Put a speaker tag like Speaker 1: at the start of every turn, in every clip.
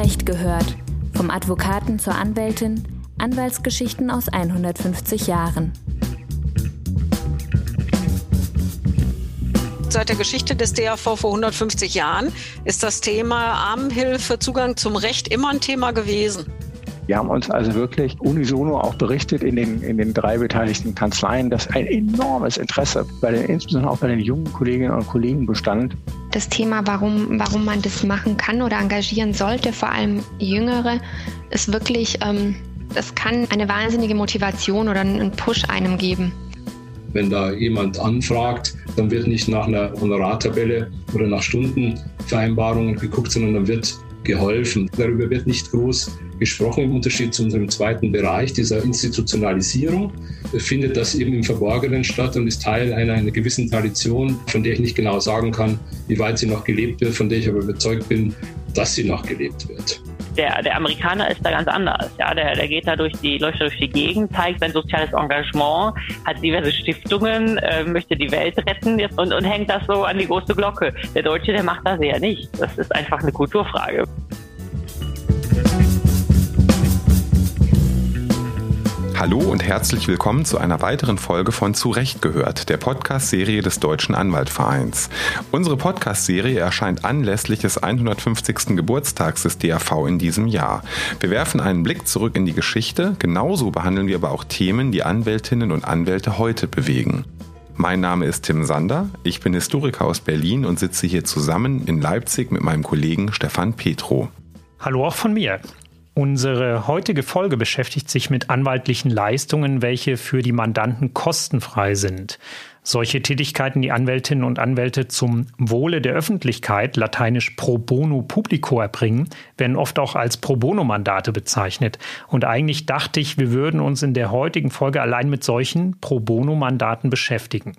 Speaker 1: Recht gehört. Vom Advokaten zur Anwältin, Anwaltsgeschichten aus 150 Jahren.
Speaker 2: Seit der Geschichte des DAV vor 150 Jahren ist das Thema Armenhilfe, Zugang zum Recht immer ein Thema gewesen.
Speaker 3: Wir haben uns also wirklich unisono auch berichtet in den, in den drei beteiligten Kanzleien, dass ein enormes Interesse bei den, insbesondere auch bei den jungen Kolleginnen und Kollegen bestand.
Speaker 4: Das Thema, warum, warum man das machen kann oder engagieren sollte, vor allem Jüngere, ist wirklich, ähm, das kann eine wahnsinnige Motivation oder einen Push einem geben.
Speaker 5: Wenn da jemand anfragt, dann wird nicht nach einer Honorartabelle oder nach Stundenvereinbarungen geguckt, sondern dann wird geholfen. Darüber wird nicht groß gesprochen im Unterschied zu unserem zweiten Bereich, dieser Institutionalisierung. Findet das eben im Verborgenen statt und ist Teil einer, einer gewissen Tradition, von der ich nicht genau sagen kann, wie weit sie noch gelebt wird, von der ich aber überzeugt bin, dass sie noch gelebt wird.
Speaker 6: Der, der Amerikaner ist da ganz anders. Ja, der, der geht da durch die, läuft durch die Gegend, zeigt sein soziales Engagement, hat diverse Stiftungen, äh, möchte die Welt retten und, und hängt das so an die große Glocke. Der Deutsche, der macht das eher nicht. Das ist einfach eine Kulturfrage.
Speaker 7: Hallo und herzlich willkommen zu einer weiteren Folge von Zurecht gehört, der Podcast-Serie des Deutschen Anwaltvereins. Unsere Podcast-Serie erscheint anlässlich des 150. Geburtstags des DAV in diesem Jahr. Wir werfen einen Blick zurück in die Geschichte, genauso behandeln wir aber auch Themen, die Anwältinnen und Anwälte heute bewegen. Mein Name ist Tim Sander, ich bin Historiker aus Berlin und sitze hier zusammen in Leipzig mit meinem Kollegen Stefan Petro.
Speaker 8: Hallo auch von mir. Unsere heutige Folge beschäftigt sich mit anwaltlichen Leistungen, welche für die Mandanten kostenfrei sind. Solche Tätigkeiten, die Anwältinnen und Anwälte zum Wohle der Öffentlichkeit, lateinisch pro bono publico erbringen, werden oft auch als pro bono Mandate bezeichnet. Und eigentlich dachte ich, wir würden uns in der heutigen Folge allein mit solchen pro bono Mandaten beschäftigen.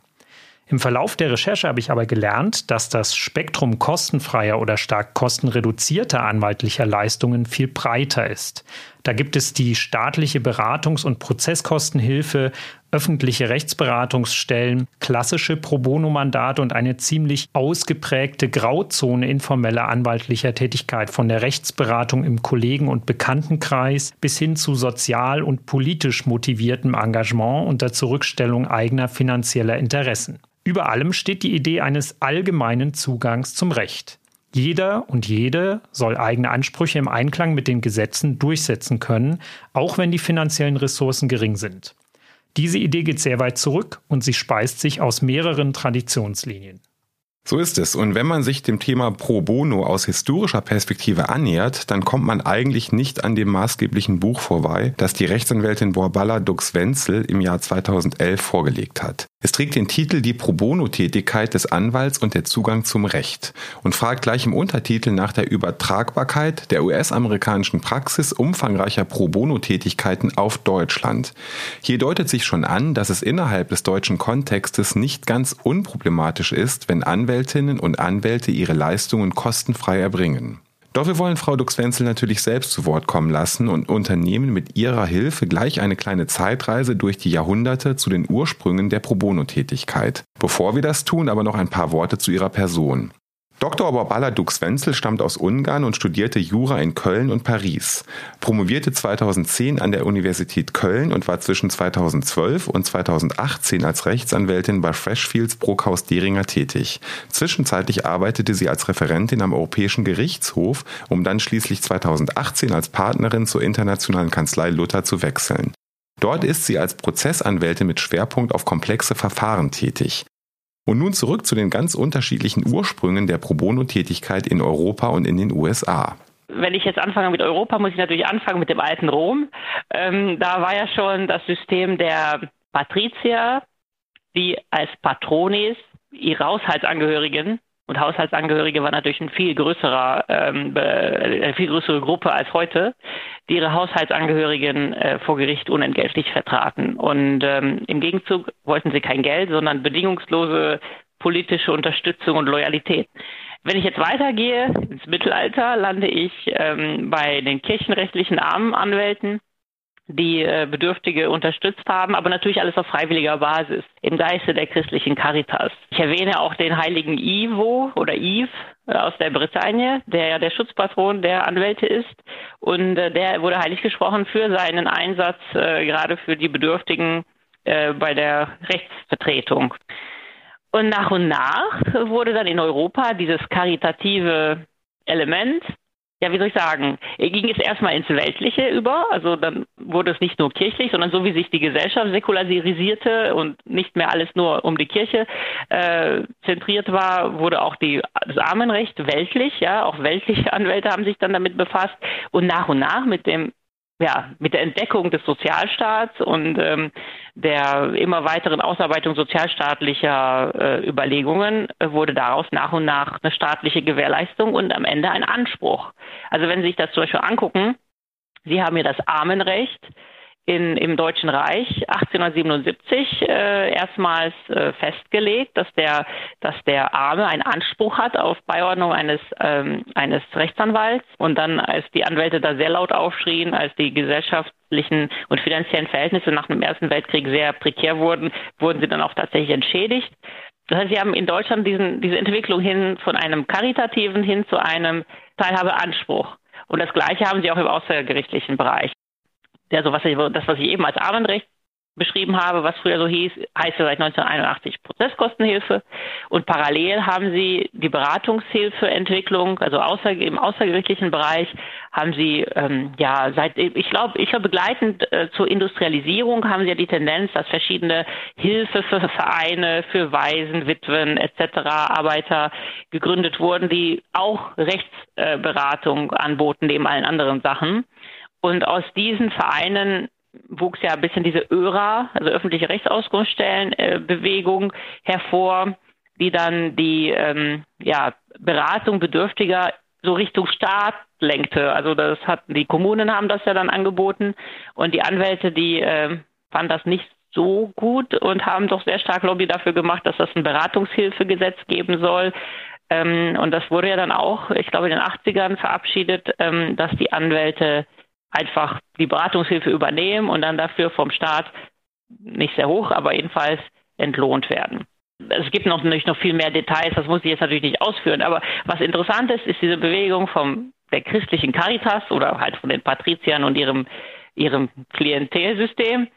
Speaker 8: Im Verlauf der Recherche habe ich aber gelernt, dass das Spektrum kostenfreier oder stark kostenreduzierter anwaltlicher Leistungen viel breiter ist. Da gibt es die staatliche Beratungs- und Prozesskostenhilfe, öffentliche Rechtsberatungsstellen, klassische Pro Bono-Mandate und eine ziemlich ausgeprägte Grauzone informeller anwaltlicher Tätigkeit von der Rechtsberatung im Kollegen- und Bekanntenkreis bis hin zu sozial und politisch motiviertem Engagement unter Zurückstellung eigener finanzieller Interessen. Über allem steht die Idee eines allgemeinen Zugangs zum Recht. Jeder und jede soll eigene Ansprüche im Einklang mit den Gesetzen durchsetzen können, auch wenn die finanziellen Ressourcen gering sind. Diese Idee geht sehr weit zurück und sie speist sich aus mehreren Traditionslinien.
Speaker 7: So ist es. Und wenn man sich dem Thema Pro Bono aus historischer Perspektive annähert, dann kommt man eigentlich nicht an dem maßgeblichen Buch vorbei, das die Rechtsanwältin Borballa Dux-Wenzel im Jahr 2011 vorgelegt hat. Es trägt den Titel Die Pro Bono-Tätigkeit des Anwalts und der Zugang zum Recht und fragt gleich im Untertitel nach der Übertragbarkeit der US-amerikanischen Praxis umfangreicher Pro Bono-Tätigkeiten auf Deutschland. Hier deutet sich schon an, dass es innerhalb des deutschen Kontextes nicht ganz unproblematisch ist, wenn Anwältinnen und Anwälte ihre Leistungen kostenfrei erbringen. Doch wir wollen Frau Dux-Wenzel natürlich selbst zu Wort kommen lassen und unternehmen mit ihrer Hilfe gleich eine kleine Zeitreise durch die Jahrhunderte zu den Ursprüngen der Pro Bono-Tätigkeit. Bevor wir das tun, aber noch ein paar Worte zu ihrer Person. Dr. Borbala Dux-Wenzel stammt aus Ungarn und studierte Jura in Köln und Paris, promovierte 2010 an der Universität Köln und war zwischen 2012 und 2018 als Rechtsanwältin bei Freshfields Brockhaus Deringer tätig. Zwischenzeitlich arbeitete sie als Referentin am Europäischen Gerichtshof, um dann schließlich 2018 als Partnerin zur internationalen Kanzlei Luther zu wechseln. Dort ist sie als Prozessanwältin mit Schwerpunkt auf komplexe Verfahren tätig. Und nun zurück zu den ganz unterschiedlichen Ursprüngen der Pro Bono-Tätigkeit in Europa und in den USA.
Speaker 6: Wenn ich jetzt anfange mit Europa, muss ich natürlich anfangen mit dem alten Rom. Ähm, da war ja schon das System der Patrizier, die als Patrones ihre Haushaltsangehörigen und Haushaltsangehörige war natürlich ein viel größerer, ähm, eine viel größere Gruppe als heute, die ihre Haushaltsangehörigen äh, vor Gericht unentgeltlich vertraten. Und ähm, im Gegenzug wollten sie kein Geld, sondern bedingungslose politische Unterstützung und Loyalität. Wenn ich jetzt weitergehe ins Mittelalter, lande ich ähm, bei den kirchenrechtlichen Armenanwälten, die äh, Bedürftige unterstützt haben, aber natürlich alles auf freiwilliger Basis im Geiste der christlichen Caritas. Ich erwähne auch den heiligen Ivo oder Yves äh, aus der Bretagne, der ja der Schutzpatron der Anwälte ist und äh, der wurde heilig gesprochen für seinen Einsatz äh, gerade für die Bedürftigen äh, bei der Rechtsvertretung. Und nach und nach wurde dann in Europa dieses karitative Element ja, wie soll ich sagen, ging es erstmal ins Weltliche über. Also dann wurde es nicht nur kirchlich, sondern so wie sich die Gesellschaft säkularisierte und nicht mehr alles nur um die Kirche äh, zentriert war, wurde auch die, das Armenrecht weltlich. Ja, auch weltliche Anwälte haben sich dann damit befasst. Und nach und nach mit dem ja, mit der Entdeckung des Sozialstaats und ähm, der immer weiteren Ausarbeitung sozialstaatlicher äh, Überlegungen äh, wurde daraus nach und nach eine staatliche Gewährleistung und am Ende ein Anspruch. Also wenn Sie sich das zum Beispiel angucken, Sie haben hier das Armenrecht, in, im Deutschen Reich 1877 äh, erstmals äh, festgelegt, dass der, dass der Arme einen Anspruch hat auf Beiordnung eines, ähm, eines Rechtsanwalts. Und dann, als die Anwälte da sehr laut aufschrien, als die gesellschaftlichen und finanziellen Verhältnisse nach dem Ersten Weltkrieg sehr prekär wurden, wurden sie dann auch tatsächlich entschädigt. Das heißt, sie haben in Deutschland diesen, diese Entwicklung hin von einem karitativen hin zu einem Teilhabeanspruch. Und das Gleiche haben sie auch im außergerichtlichen Bereich der so was ich, das, was ich eben als Abendrecht beschrieben habe, was früher so hieß, heißt ja seit 1981 Prozesskostenhilfe. Und parallel haben sie die Beratungshilfeentwicklung, also außer, im außergerichtlichen Bereich, haben sie ähm, ja seit ich glaube, ich glaube begleitend äh, zur Industrialisierung haben sie ja die Tendenz, dass verschiedene Hilfe für Vereine, für Waisen, Witwen etc. Arbeiter gegründet wurden, die auch Rechtsberatung äh, anboten neben allen anderen Sachen. Und aus diesen Vereinen wuchs ja ein bisschen diese ÖRA, also öffentliche Rechtsauskunftsstellenbewegung, äh, hervor, die dann die ähm, ja, Beratung Bedürftiger so Richtung Staat lenkte. Also das hatten die Kommunen haben das ja dann angeboten und die Anwälte, die äh, fanden das nicht so gut und haben doch sehr stark Lobby dafür gemacht, dass das ein Beratungshilfegesetz geben soll. Ähm, und das wurde ja dann auch, ich glaube, in den 80ern verabschiedet, ähm, dass die Anwälte einfach die Beratungshilfe übernehmen und dann dafür vom Staat nicht sehr hoch, aber jedenfalls entlohnt werden. Es gibt noch, nicht noch viel mehr Details, das muss ich jetzt natürlich nicht ausführen, aber was interessant ist, ist diese Bewegung vom der christlichen Caritas oder halt von den Patriziern und ihrem, ihrem Klientelsystem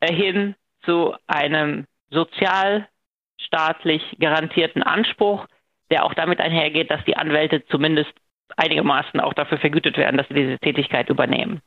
Speaker 6: äh, hin zu einem sozialstaatlich garantierten Anspruch, der auch damit einhergeht, dass die Anwälte zumindest einigermaßen auch dafür vergütet werden, dass sie diese Tätigkeit übernehmen.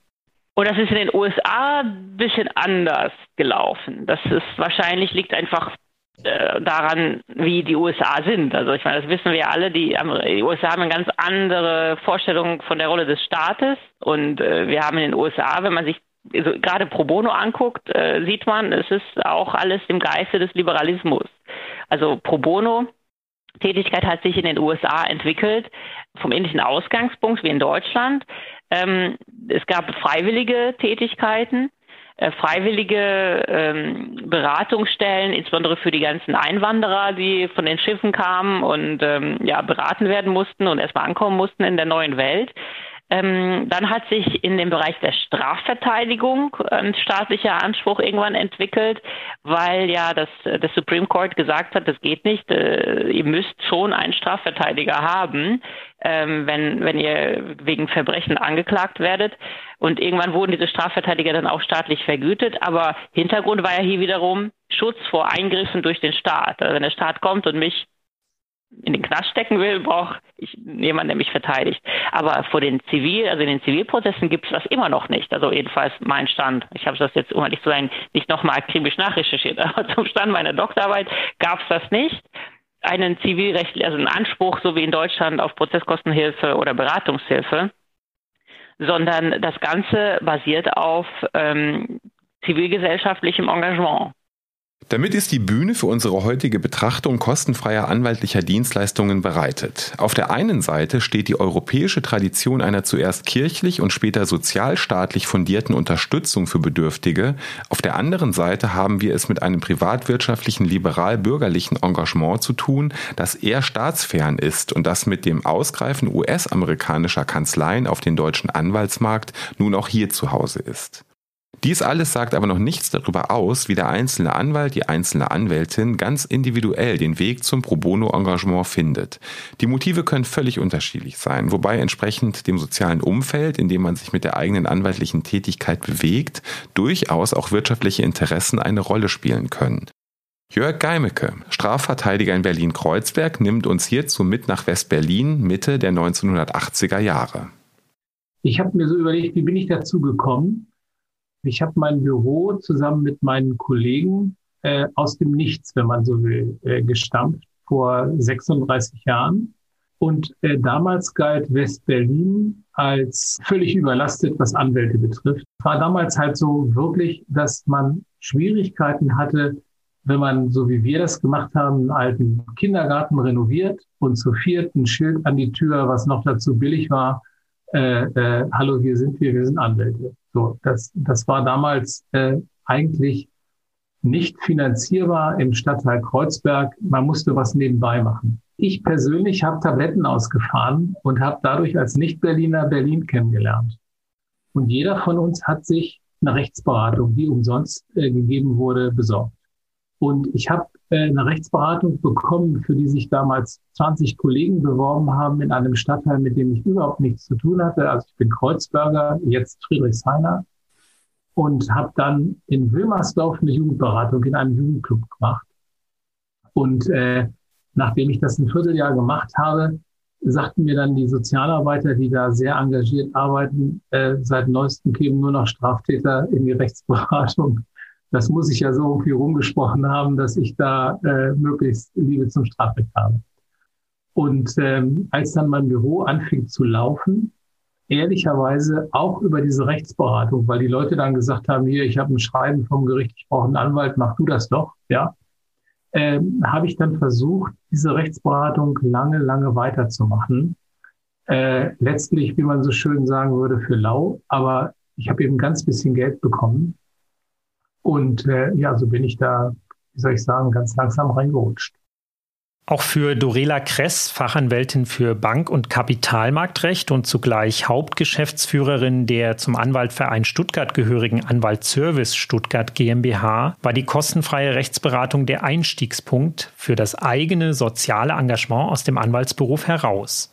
Speaker 6: Und das ist in den USA ein bisschen anders gelaufen. Das ist wahrscheinlich liegt einfach äh, daran, wie die USA sind. Also ich meine, das wissen wir alle, die, die USA haben eine ganz andere Vorstellung von der Rolle des Staates. Und äh, wir haben in den USA, wenn man sich also gerade pro bono anguckt, äh, sieht man, es ist auch alles im Geiste des Liberalismus. Also pro bono Tätigkeit hat sich in den USA entwickelt vom ähnlichen Ausgangspunkt wie in Deutschland. Ähm, es gab freiwillige Tätigkeiten, äh, freiwillige ähm, Beratungsstellen, insbesondere für die ganzen Einwanderer, die von den Schiffen kamen und ähm, ja beraten werden mussten und erstmal ankommen mussten in der neuen Welt. Ähm, dann hat sich in dem Bereich der Strafverteidigung ein staatlicher Anspruch irgendwann entwickelt, weil ja das, das Supreme Court gesagt hat, das geht nicht, äh, ihr müsst schon einen Strafverteidiger haben, ähm, wenn, wenn ihr wegen Verbrechen angeklagt werdet. Und irgendwann wurden diese Strafverteidiger dann auch staatlich vergütet, aber Hintergrund war ja hier wiederum Schutz vor Eingriffen durch den Staat. Also wenn der Staat kommt und mich in den Knast stecken will, brauche ich jemanden, der mich verteidigt. Aber vor den Zivil, also in den Zivilprozessen gibt es das immer noch nicht. Also jedenfalls mein Stand. Ich habe das jetzt, um ehrlich zu sein, nicht nochmal akribisch nachrecherchiert, aber zum Stand meiner Doktorarbeit gab es das nicht. Einen zivilrechtlichen, also einen Anspruch, so wie in Deutschland, auf Prozesskostenhilfe oder Beratungshilfe, sondern das Ganze basiert auf ähm, zivilgesellschaftlichem Engagement.
Speaker 7: Damit ist die Bühne für unsere heutige Betrachtung kostenfreier anwaltlicher Dienstleistungen bereitet. Auf der einen Seite steht die europäische Tradition einer zuerst kirchlich und später sozialstaatlich fundierten Unterstützung für Bedürftige. Auf der anderen Seite haben wir es mit einem privatwirtschaftlichen liberal-bürgerlichen Engagement zu tun, das eher staatsfern ist und das mit dem Ausgreifen US-amerikanischer Kanzleien auf den deutschen Anwaltsmarkt nun auch hier zu Hause ist. Dies alles sagt aber noch nichts darüber aus, wie der einzelne Anwalt, die einzelne Anwältin ganz individuell den Weg zum Pro Bono-Engagement findet. Die Motive können völlig unterschiedlich sein, wobei entsprechend dem sozialen Umfeld, in dem man sich mit der eigenen anwaltlichen Tätigkeit bewegt, durchaus auch wirtschaftliche Interessen eine Rolle spielen können. Jörg Geimecke, Strafverteidiger in Berlin-Kreuzberg, nimmt uns hierzu mit nach West-Berlin Mitte der 1980er Jahre.
Speaker 9: Ich habe mir so überlegt, wie bin ich dazu gekommen? Ich habe mein Büro zusammen mit meinen Kollegen äh, aus dem Nichts, wenn man so will, äh, gestampft vor 36 Jahren. Und äh, damals galt West-Berlin als völlig überlastet, was Anwälte betrifft. War damals halt so wirklich, dass man Schwierigkeiten hatte, wenn man, so wie wir das gemacht haben, einen alten Kindergarten renoviert und zu vierten Schild an die Tür, was noch dazu billig war, äh, äh, hallo, hier sind wir, wir sind Anwälte. So, das, das war damals äh, eigentlich nicht finanzierbar im Stadtteil Kreuzberg. Man musste was nebenbei machen. Ich persönlich habe Tabletten ausgefahren und habe dadurch als Nicht-Berliner Berlin kennengelernt. Und jeder von uns hat sich eine Rechtsberatung, die umsonst äh, gegeben wurde, besorgt. Und ich habe eine Rechtsberatung bekommen, für die sich damals 20 Kollegen beworben haben in einem Stadtteil, mit dem ich überhaupt nichts zu tun hatte. Also ich bin Kreuzberger, jetzt Friedrichshainer und habe dann in Wilmersdorf eine Jugendberatung in einem Jugendclub gemacht. Und äh, nachdem ich das ein Vierteljahr gemacht habe, sagten mir dann die Sozialarbeiter, die da sehr engagiert arbeiten, äh, seit neuestem kämen nur noch Straftäter in die Rechtsberatung das muss ich ja so irgendwie rumgesprochen haben, dass ich da äh, möglichst Liebe zum Strafrecht habe. Und ähm, als dann mein Büro anfing zu laufen, ehrlicherweise auch über diese Rechtsberatung, weil die Leute dann gesagt haben, hier, ich habe ein Schreiben vom Gericht, ich brauche einen Anwalt, mach du das doch, ja, ähm, habe ich dann versucht, diese Rechtsberatung lange, lange weiterzumachen. Äh, letztlich, wie man so schön sagen würde, für lau, aber ich habe eben ganz bisschen Geld bekommen und äh, ja, so bin ich da, wie soll ich sagen, ganz langsam reingerutscht.
Speaker 8: Auch für Dorela Kress, Fachanwältin für Bank- und Kapitalmarktrecht und zugleich Hauptgeschäftsführerin der zum Anwaltverein Stuttgart gehörigen Anwaltsservice Stuttgart GmbH, war die kostenfreie Rechtsberatung der Einstiegspunkt für das eigene soziale Engagement aus dem Anwaltsberuf heraus.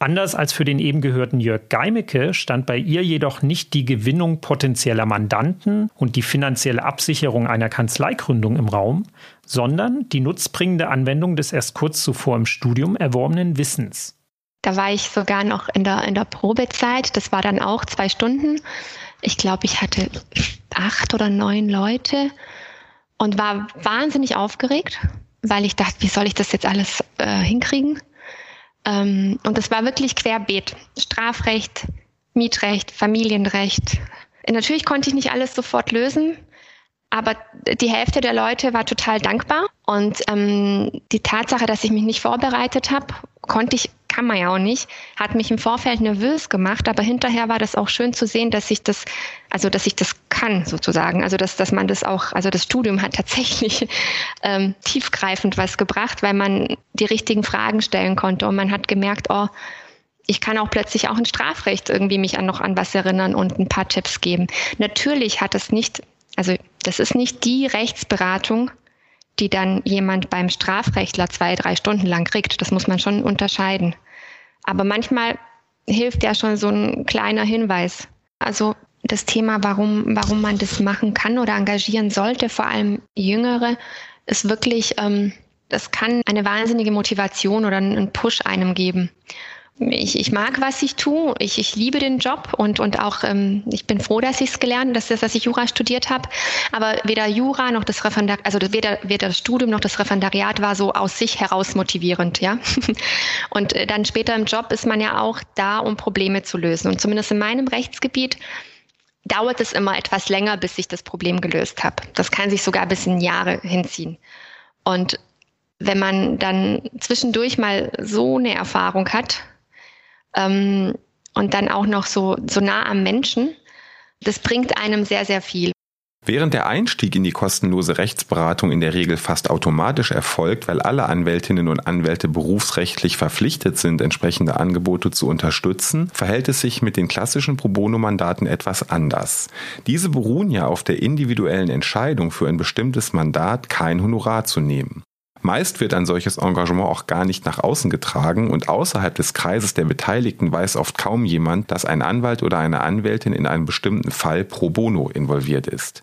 Speaker 8: Anders als für den eben gehörten Jörg Geimecke stand bei ihr jedoch nicht die Gewinnung potenzieller Mandanten und die finanzielle Absicherung einer Kanzleigründung im Raum, sondern die nutzbringende Anwendung des erst kurz zuvor im Studium erworbenen Wissens.
Speaker 4: Da war ich sogar noch in der, in der Probezeit. Das war dann auch zwei Stunden. Ich glaube, ich hatte acht oder neun Leute und war wahnsinnig aufgeregt, weil ich dachte, wie soll ich das jetzt alles äh, hinkriegen? Ähm, und das war wirklich querbeet. Strafrecht, Mietrecht, Familienrecht. Natürlich konnte ich nicht alles sofort lösen, aber die Hälfte der Leute war total dankbar. Und ähm, die Tatsache, dass ich mich nicht vorbereitet habe, konnte ich kann man ja auch nicht, hat mich im Vorfeld nervös gemacht, aber hinterher war das auch schön zu sehen, dass ich das, also dass ich das kann sozusagen, also dass, dass man das auch, also das Studium hat tatsächlich ähm, tiefgreifend was gebracht, weil man die richtigen Fragen stellen konnte und man hat gemerkt, oh, ich kann auch plötzlich auch in Strafrecht irgendwie mich an noch an was erinnern und ein paar Tipps geben. Natürlich hat es nicht, also das ist nicht die Rechtsberatung, die dann jemand beim Strafrechtler zwei, drei Stunden lang kriegt. Das muss man schon unterscheiden. Aber manchmal hilft ja schon so ein kleiner Hinweis. Also das Thema, warum, warum man das machen kann oder engagieren sollte, vor allem Jüngere, ist wirklich, ähm, das kann eine wahnsinnige Motivation oder einen Push einem geben ich, ich mag, was ich tue. Ich, ich liebe den Job und, und auch ähm, ich bin froh, dass ich es gelernt, dass, dass ich Jura studiert habe. Aber weder Jura noch das Referendariat, also weder, weder das Studium noch das Referendariat war so aus sich heraus motivierend, ja. und äh, dann später im Job ist man ja auch da, um Probleme zu lösen. Und zumindest in meinem Rechtsgebiet dauert es immer etwas länger, bis ich das Problem gelöst habe. Das kann sich sogar bis in Jahre hinziehen. Und wenn man dann zwischendurch mal so eine Erfahrung hat, ähm, und dann auch noch so, so nah am Menschen, das bringt einem sehr, sehr viel.
Speaker 7: Während der Einstieg in die kostenlose Rechtsberatung in der Regel fast automatisch erfolgt, weil alle Anwältinnen und Anwälte berufsrechtlich verpflichtet sind, entsprechende Angebote zu unterstützen, verhält es sich mit den klassischen Pro Bono-Mandaten etwas anders. Diese beruhen ja auf der individuellen Entscheidung für ein bestimmtes Mandat, kein Honorar zu nehmen. Meist wird ein solches Engagement auch gar nicht nach außen getragen und außerhalb des Kreises der Beteiligten weiß oft kaum jemand, dass ein Anwalt oder eine Anwältin in einem bestimmten Fall pro bono involviert ist.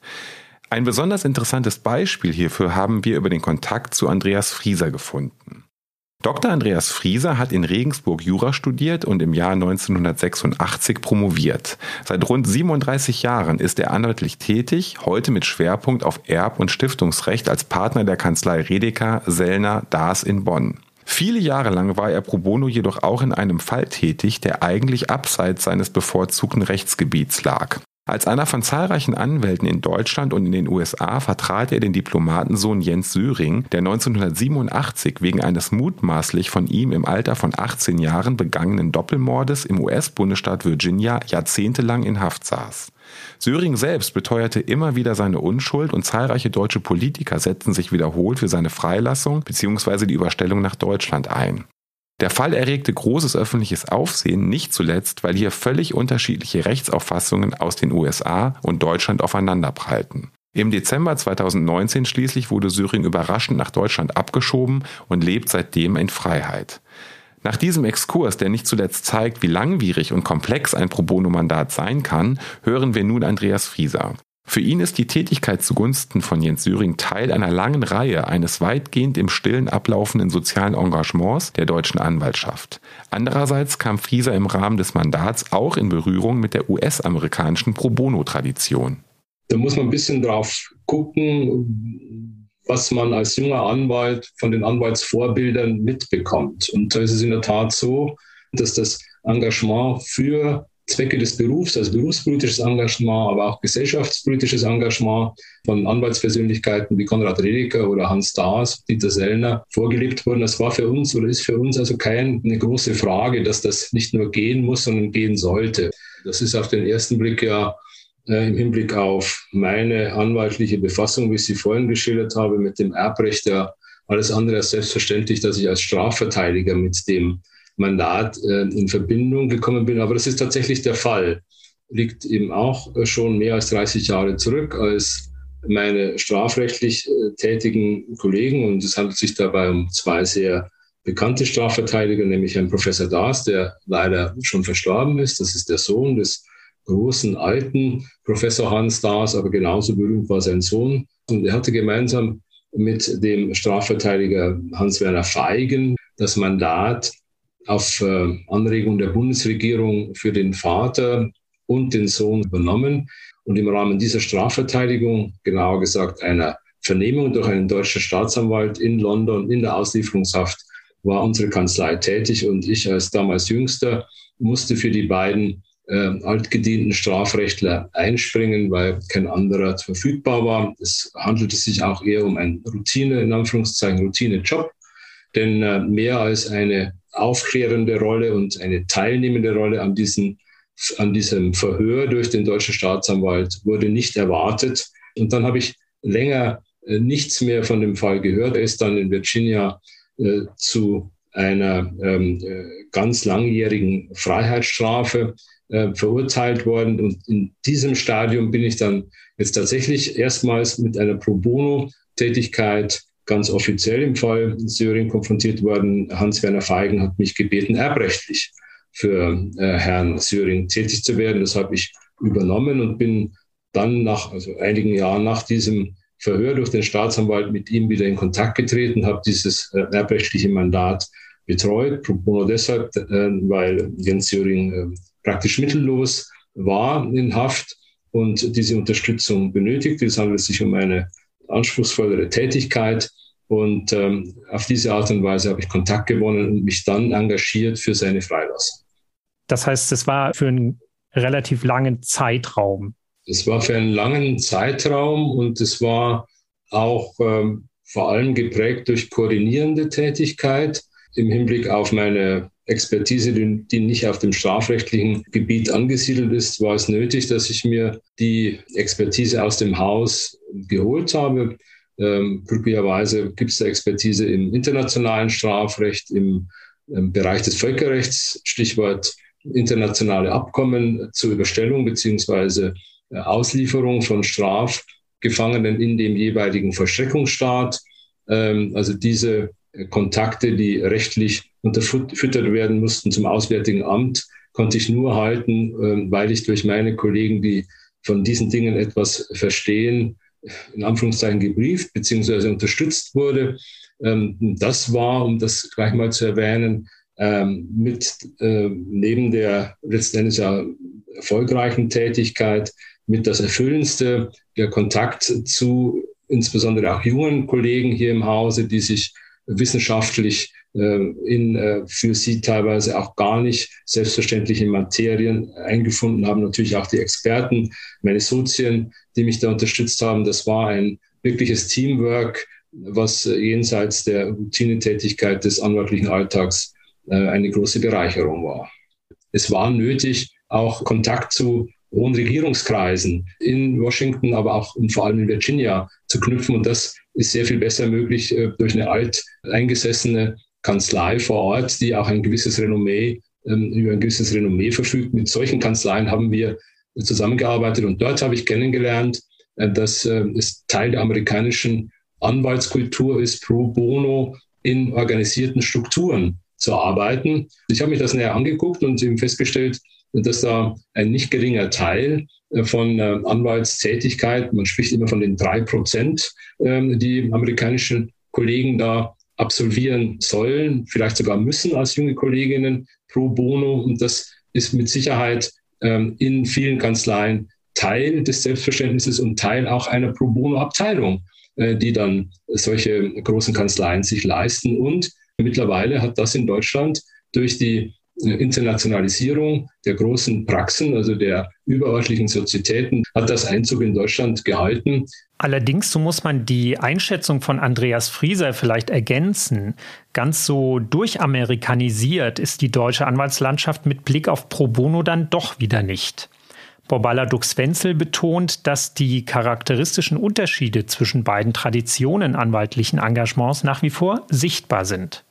Speaker 7: Ein besonders interessantes Beispiel hierfür haben wir über den Kontakt zu Andreas Frieser gefunden. Dr. Andreas Frieser hat in Regensburg Jura studiert und im Jahr 1986 promoviert. Seit rund 37 Jahren ist er anwaltlich tätig, heute mit Schwerpunkt auf Erb- und Stiftungsrecht als Partner der Kanzlei Redeker, Sellner, Daas in Bonn. Viele Jahre lang war er pro bono jedoch auch in einem Fall tätig, der eigentlich abseits seines bevorzugten Rechtsgebiets lag. Als einer von zahlreichen Anwälten in Deutschland und in den USA vertrat er den Diplomatensohn Jens Söring, der 1987 wegen eines mutmaßlich von ihm im Alter von 18 Jahren begangenen Doppelmordes im US-Bundesstaat Virginia jahrzehntelang in Haft saß. Söring selbst beteuerte immer wieder seine Unschuld und zahlreiche deutsche Politiker setzten sich wiederholt für seine Freilassung bzw. die Überstellung nach Deutschland ein. Der Fall erregte großes öffentliches Aufsehen, nicht zuletzt, weil hier völlig unterschiedliche Rechtsauffassungen aus den USA und Deutschland aufeinanderprallten. Im Dezember 2019 schließlich wurde Syring überraschend nach Deutschland abgeschoben und lebt seitdem in Freiheit. Nach diesem Exkurs, der nicht zuletzt zeigt, wie langwierig und komplex ein Pro Bono-Mandat sein kann, hören wir nun Andreas Frieser. Für ihn ist die Tätigkeit zugunsten von Jens Syring Teil einer langen Reihe eines weitgehend im Stillen ablaufenden sozialen Engagements der deutschen Anwaltschaft. Andererseits kam Frieser im Rahmen des Mandats auch in Berührung mit der US-amerikanischen Pro Bono-Tradition.
Speaker 5: Da muss man ein bisschen drauf gucken, was man als junger Anwalt von den Anwaltsvorbildern mitbekommt. Und da ist es in der Tat so, dass das Engagement für Zwecke des Berufs, also berufspolitisches Engagement, aber auch gesellschaftspolitisches Engagement von Anwaltspersönlichkeiten wie Konrad Redeker oder Hans Daas, Dieter Sellner vorgelebt wurden. Das war für uns oder ist für uns also keine große Frage, dass das nicht nur gehen muss, sondern gehen sollte. Das ist auf den ersten Blick ja äh, im Hinblick auf meine anwaltliche Befassung, wie ich sie vorhin geschildert habe, mit dem Erbrecht ja alles andere als selbstverständlich, dass ich als Strafverteidiger mit dem Mandat äh, in Verbindung gekommen bin. Aber das ist tatsächlich der Fall. Liegt eben auch äh, schon mehr als 30 Jahre zurück, als meine strafrechtlich äh, tätigen Kollegen, und es handelt sich dabei um zwei sehr bekannte Strafverteidiger, nämlich Herrn Professor Daas, der leider schon verstorben ist. Das ist der Sohn des großen alten Professor Hans Daas, aber genauso berühmt war sein Sohn. Und er hatte gemeinsam mit dem Strafverteidiger Hans-Werner Feigen das Mandat auf äh, Anregung der Bundesregierung für den Vater und den Sohn übernommen. Und im Rahmen dieser Strafverteidigung, genauer gesagt einer Vernehmung durch einen deutschen Staatsanwalt in London in der Auslieferungshaft, war unsere Kanzlei tätig und ich als damals Jüngster musste für die beiden äh, altgedienten Strafrechtler einspringen, weil kein anderer verfügbar war. Es handelte sich auch eher um einen Routine, in Anführungszeichen Routine-Job, denn äh, mehr als eine aufklärende Rolle und eine teilnehmende Rolle an, diesen, an diesem Verhör durch den deutschen Staatsanwalt wurde nicht erwartet. Und dann habe ich länger äh, nichts mehr von dem Fall gehört. Er ist dann in Virginia äh, zu einer ähm, äh, ganz langjährigen Freiheitsstrafe äh, verurteilt worden. Und in diesem Stadium bin ich dann jetzt tatsächlich erstmals mit einer Pro Bono-Tätigkeit ganz offiziell im Fall Syrien konfrontiert worden. Hans-Werner Feigen hat mich gebeten, erbrechtlich für äh, Herrn Syrien tätig zu werden. Das habe ich übernommen und bin dann nach also einigen Jahren nach diesem Verhör durch den Staatsanwalt mit ihm wieder in Kontakt getreten, habe dieses äh, erbrechtliche Mandat betreut, pro bono deshalb, äh, weil Jens Söring äh, praktisch mittellos war in Haft und diese Unterstützung benötigt. Es handelt sich um eine anspruchsvollere Tätigkeit. Und ähm, auf diese Art und Weise habe ich Kontakt gewonnen und mich dann engagiert für seine Freilassung.
Speaker 8: Das heißt, es war für einen relativ langen Zeitraum.
Speaker 5: Es war für einen langen Zeitraum und es war auch ähm, vor allem geprägt durch koordinierende Tätigkeit im Hinblick auf meine Expertise, die, die nicht auf dem strafrechtlichen Gebiet angesiedelt ist, war es nötig, dass ich mir die Expertise aus dem Haus geholt habe. Ähm, glücklicherweise gibt es da Expertise im internationalen Strafrecht, im, im Bereich des Völkerrechts, Stichwort internationale Abkommen zur Überstellung beziehungsweise äh, Auslieferung von Strafgefangenen in dem jeweiligen Vollstreckungsstaat. Ähm, also diese äh, Kontakte, die rechtlich unterfüttert werden mussten zum Auswärtigen Amt, konnte ich nur halten, ähm, weil ich durch meine Kollegen, die von diesen Dingen etwas verstehen, in Anführungszeichen gebrieft bzw. unterstützt wurde. Ähm, das war, um das gleich mal zu erwähnen, mit neben der letzten Endes ja erfolgreichen Tätigkeit mit das Erfüllendste, der Kontakt zu insbesondere auch jungen Kollegen hier im Hause, die sich wissenschaftlich äh, in äh, für sie teilweise auch gar nicht selbstverständliche Materien eingefunden haben. Natürlich auch die Experten, meine Sozien, die mich da unterstützt haben. Das war ein wirkliches Teamwork, was äh, jenseits der Routinetätigkeit des anwaltlichen Alltags eine große Bereicherung war. Es war nötig, auch Kontakt zu hohen Regierungskreisen in Washington, aber auch und vor allem in Virginia zu knüpfen. Und das ist sehr viel besser möglich äh, durch eine alteingesessene Kanzlei vor Ort, die auch ein gewisses Renommee, ähm, über ein gewisses Renommee verfügt. Mit solchen Kanzleien haben wir zusammengearbeitet und dort habe ich kennengelernt, äh, dass äh, es Teil der amerikanischen Anwaltskultur ist, pro bono in organisierten Strukturen zu arbeiten. Ich habe mich das näher angeguckt und eben festgestellt, dass da ein nicht geringer Teil äh, von äh, Anwaltstätigkeit, man spricht immer von den drei Prozent, ähm, die amerikanischen Kollegen da absolvieren sollen, vielleicht sogar müssen als junge Kolleginnen pro bono. Und das ist mit Sicherheit ähm, in vielen Kanzleien Teil des Selbstverständnisses und Teil auch einer pro bono Abteilung, äh, die dann solche großen Kanzleien sich leisten. Und mittlerweile hat das in Deutschland durch die Internationalisierung der großen Praxen, also der überörtlichen Sozietäten, hat das Einzug in Deutschland gehalten.
Speaker 8: Allerdings, so muss man die Einschätzung von Andreas Frieser vielleicht ergänzen. Ganz so durchamerikanisiert ist die deutsche Anwaltslandschaft mit Blick auf Pro Bono dann doch wieder nicht. Borbala Dux-Wenzel betont, dass die charakteristischen Unterschiede zwischen beiden Traditionen anwaltlichen Engagements nach wie vor sichtbar sind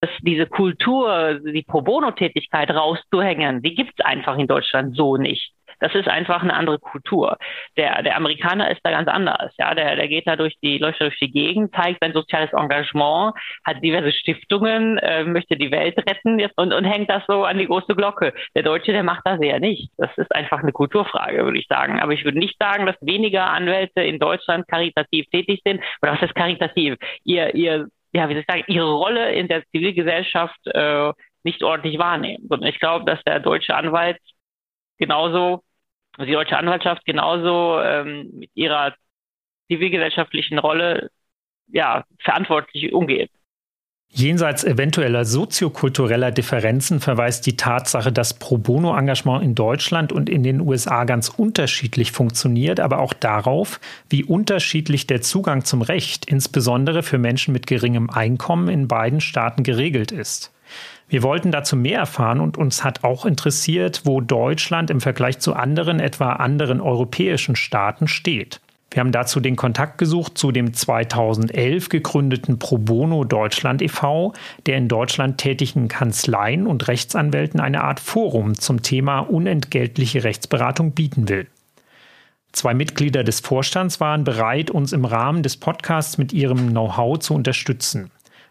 Speaker 6: dass diese Kultur, die Pro Bono-Tätigkeit rauszuhängen, die gibt es einfach in Deutschland so nicht. Das ist einfach eine andere Kultur. Der, der Amerikaner ist da ganz anders. Ja, der, der geht da durch die, läuft da durch die Gegend, zeigt sein soziales Engagement, hat diverse Stiftungen, äh, möchte die Welt retten und, und hängt das so an die große Glocke. Der Deutsche, der macht das eher nicht. Das ist einfach eine Kulturfrage, würde ich sagen. Aber ich würde nicht sagen, dass weniger Anwälte in Deutschland karitativ tätig sind. Oder was ist karitativ? Ihr, ihr ja, wie soll ich sagen, ihre Rolle in der Zivilgesellschaft äh, nicht ordentlich wahrnehmen. Und ich glaube, dass der deutsche Anwalt genauso, die deutsche Anwaltschaft genauso ähm, mit ihrer zivilgesellschaftlichen Rolle ja, verantwortlich umgeht.
Speaker 8: Jenseits eventueller soziokultureller Differenzen verweist die Tatsache, dass Pro Bono-Engagement in Deutschland und in den USA ganz unterschiedlich funktioniert, aber auch darauf, wie unterschiedlich der Zugang zum Recht, insbesondere für Menschen mit geringem Einkommen, in beiden Staaten geregelt ist. Wir wollten dazu mehr erfahren und uns hat auch interessiert, wo Deutschland im Vergleich zu anderen, etwa anderen europäischen Staaten steht. Wir haben dazu den Kontakt gesucht zu dem 2011 gegründeten Pro Bono Deutschland e.V., der in Deutschland tätigen Kanzleien und Rechtsanwälten eine Art Forum zum Thema unentgeltliche Rechtsberatung bieten will. Zwei Mitglieder des Vorstands waren bereit, uns im Rahmen des Podcasts mit ihrem Know-how zu unterstützen.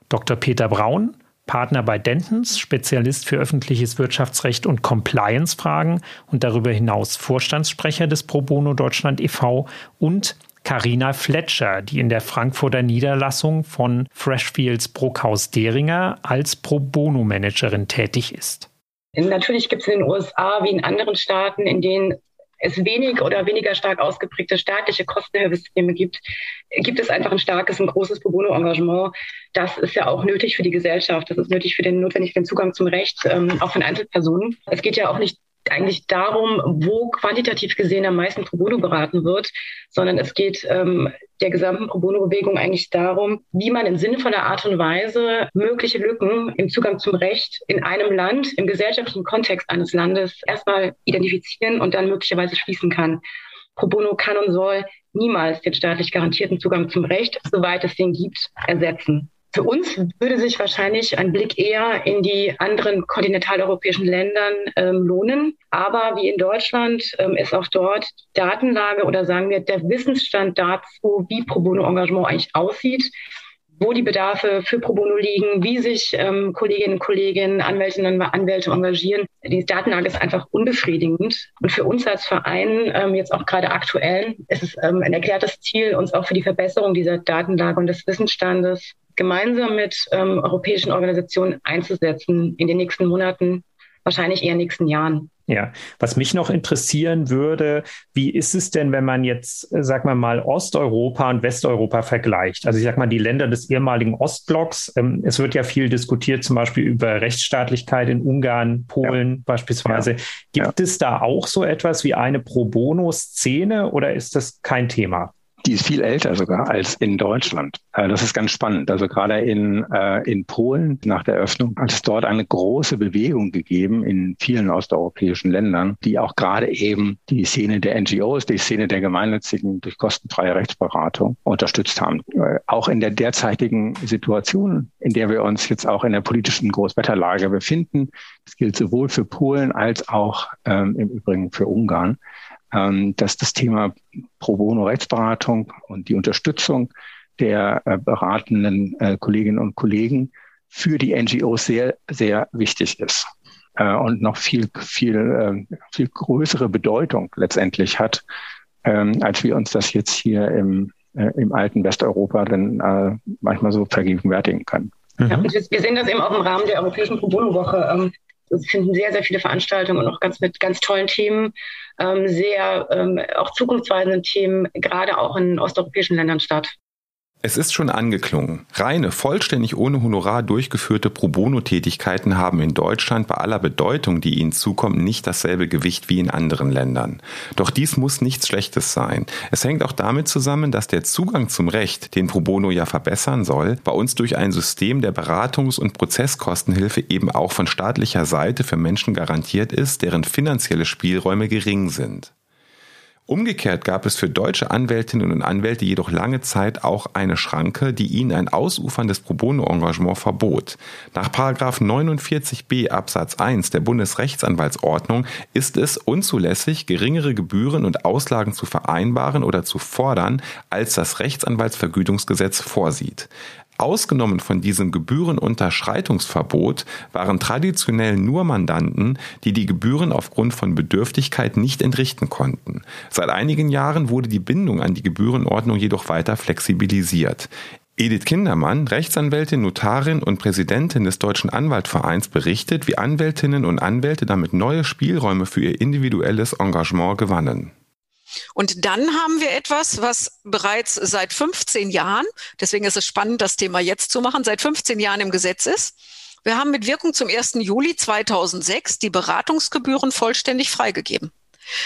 Speaker 8: Dr. Peter Braun, Partner bei Dentons, Spezialist für öffentliches Wirtschaftsrecht und Compliance-Fragen und darüber hinaus Vorstandssprecher des Pro Bono Deutschland e.V. und Carina Fletcher, die in der Frankfurter Niederlassung von Freshfields Bruckhaus Deringer als Pro Bono Managerin tätig ist.
Speaker 10: Natürlich gibt es in den USA wie in anderen Staaten, in denen es wenig oder weniger stark ausgeprägte staatliche Kostenhilfesysteme gibt, gibt es einfach ein starkes, ein großes Pro Bono-Engagement. Das ist ja auch nötig für die Gesellschaft. Das ist nötig für den notwendigen Zugang zum Recht, ähm, auch von Einzelpersonen. Es geht ja auch nicht eigentlich darum, wo quantitativ gesehen am meisten Pro Bono beraten wird, sondern es geht ähm, der gesamten Pro Bono-Bewegung eigentlich darum, wie man in sinnvoller Art und Weise mögliche Lücken im Zugang zum Recht in einem Land, im gesellschaftlichen Kontext eines Landes erstmal identifizieren und dann möglicherweise schließen kann. Pro Bono kann und soll niemals den staatlich garantierten Zugang zum Recht, soweit es den gibt, ersetzen. Für uns würde sich wahrscheinlich ein Blick eher in die anderen kontinentaleuropäischen Ländern ähm, lohnen. Aber wie in Deutschland ähm, ist auch dort Datenlage oder sagen wir der Wissensstand dazu, wie Pro Bono Engagement eigentlich aussieht, wo die Bedarfe für Pro Bono liegen, wie sich ähm, Kolleginnen und Kollegen, Anwältinnen und Anwälte engagieren. Die Datenlage ist einfach unbefriedigend. Und für uns als Verein, ähm, jetzt auch gerade aktuell, ist es ähm, ein erklärtes Ziel, uns auch für die Verbesserung dieser Datenlage und des Wissensstandes gemeinsam mit ähm, europäischen Organisationen einzusetzen in den nächsten Monaten, wahrscheinlich eher nächsten Jahren.
Speaker 8: Ja, was mich noch interessieren würde, wie ist es denn, wenn man jetzt, äh, sag mal mal, Osteuropa und Westeuropa vergleicht? Also ich sag mal, die Länder des ehemaligen Ostblocks. Ähm, es wird ja viel diskutiert, zum Beispiel über Rechtsstaatlichkeit in Ungarn, Polen ja. beispielsweise. Ja. Gibt ja. es da auch so etwas wie eine Pro Bono-Szene oder ist das kein Thema?
Speaker 3: Die ist viel älter sogar als in Deutschland. Äh, das ist ganz spannend. Also gerade in, äh, in Polen nach der Öffnung hat es dort eine große Bewegung gegeben in vielen osteuropäischen Ländern, die auch gerade eben die Szene der NGOs, die Szene der Gemeinnützigen durch kostenfreie Rechtsberatung unterstützt haben. Äh, auch in der derzeitigen Situation, in der wir uns jetzt auch in der politischen Großwetterlage befinden, das gilt sowohl für Polen als auch ähm, im Übrigen für Ungarn, dass das Thema Pro Bono Rechtsberatung und die Unterstützung der äh, beratenden äh, Kolleginnen und Kollegen für die NGOs sehr, sehr wichtig ist äh, und noch viel, viel, viel größere Bedeutung letztendlich hat, ähm, als wir uns das jetzt hier im, im alten Westeuropa dann manchmal so vergegenwärtigen können.
Speaker 10: Ja, wir sehen das eben auch im Rahmen der Europäischen Pro Bono-Woche. Ähm, es finden sehr, sehr viele Veranstaltungen und auch ganz mit ganz tollen Themen, ähm, sehr ähm, auch zukunftsweisenden Themen, gerade auch in osteuropäischen Ländern statt.
Speaker 7: Es ist schon angeklungen. Reine, vollständig ohne Honorar durchgeführte Pro Bono-Tätigkeiten haben in Deutschland bei aller Bedeutung, die ihnen zukommt, nicht dasselbe Gewicht wie in anderen Ländern. Doch dies muss nichts Schlechtes sein. Es hängt auch damit zusammen, dass der Zugang zum Recht, den Pro Bono ja verbessern soll, bei uns durch ein System der Beratungs- und Prozesskostenhilfe eben auch von staatlicher Seite für Menschen garantiert ist, deren finanzielle Spielräume gering sind. Umgekehrt gab es für deutsche Anwältinnen und Anwälte jedoch lange Zeit auch eine Schranke, die ihnen ein ausuferndes Pro Bono-Engagement verbot. Nach 49b Absatz 1 der Bundesrechtsanwaltsordnung ist es unzulässig, geringere Gebühren und Auslagen zu vereinbaren oder zu fordern, als das Rechtsanwaltsvergütungsgesetz vorsieht. Ausgenommen von diesem Gebührenunterschreitungsverbot waren traditionell nur Mandanten, die die Gebühren aufgrund von Bedürftigkeit nicht entrichten konnten. Seit einigen Jahren wurde die Bindung an die Gebührenordnung jedoch weiter flexibilisiert. Edith Kindermann, Rechtsanwältin, Notarin und Präsidentin des Deutschen Anwaltvereins, berichtet, wie Anwältinnen und Anwälte damit neue Spielräume für ihr individuelles Engagement gewannen.
Speaker 2: Und dann haben wir etwas, was bereits seit 15 Jahren, deswegen ist es spannend, das Thema jetzt zu machen, seit 15 Jahren im Gesetz ist. Wir haben mit Wirkung zum 1. Juli 2006 die Beratungsgebühren vollständig freigegeben.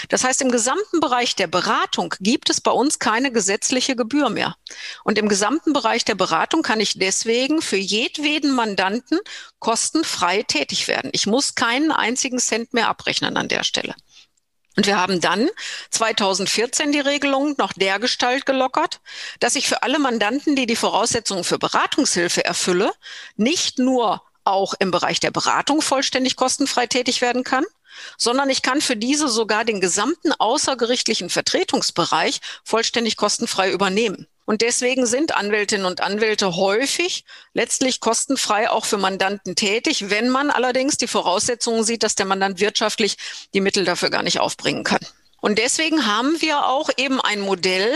Speaker 2: Das heißt, im gesamten Bereich der Beratung gibt es bei uns keine gesetzliche Gebühr mehr. Und im gesamten Bereich der Beratung kann ich deswegen für jedweden Mandanten kostenfrei tätig werden. Ich muss keinen einzigen Cent mehr abrechnen an der Stelle. Und wir haben dann 2014 die Regelung noch dergestalt gelockert, dass ich für alle Mandanten, die die Voraussetzungen für Beratungshilfe erfülle, nicht nur auch im Bereich der Beratung vollständig kostenfrei tätig werden kann, sondern ich kann für diese sogar den gesamten außergerichtlichen Vertretungsbereich vollständig kostenfrei übernehmen. Und deswegen sind Anwältinnen und Anwälte häufig letztlich kostenfrei auch für Mandanten tätig, wenn man allerdings die Voraussetzungen sieht, dass der Mandant wirtschaftlich die Mittel dafür gar nicht aufbringen kann. Und deswegen haben wir auch eben ein Modell,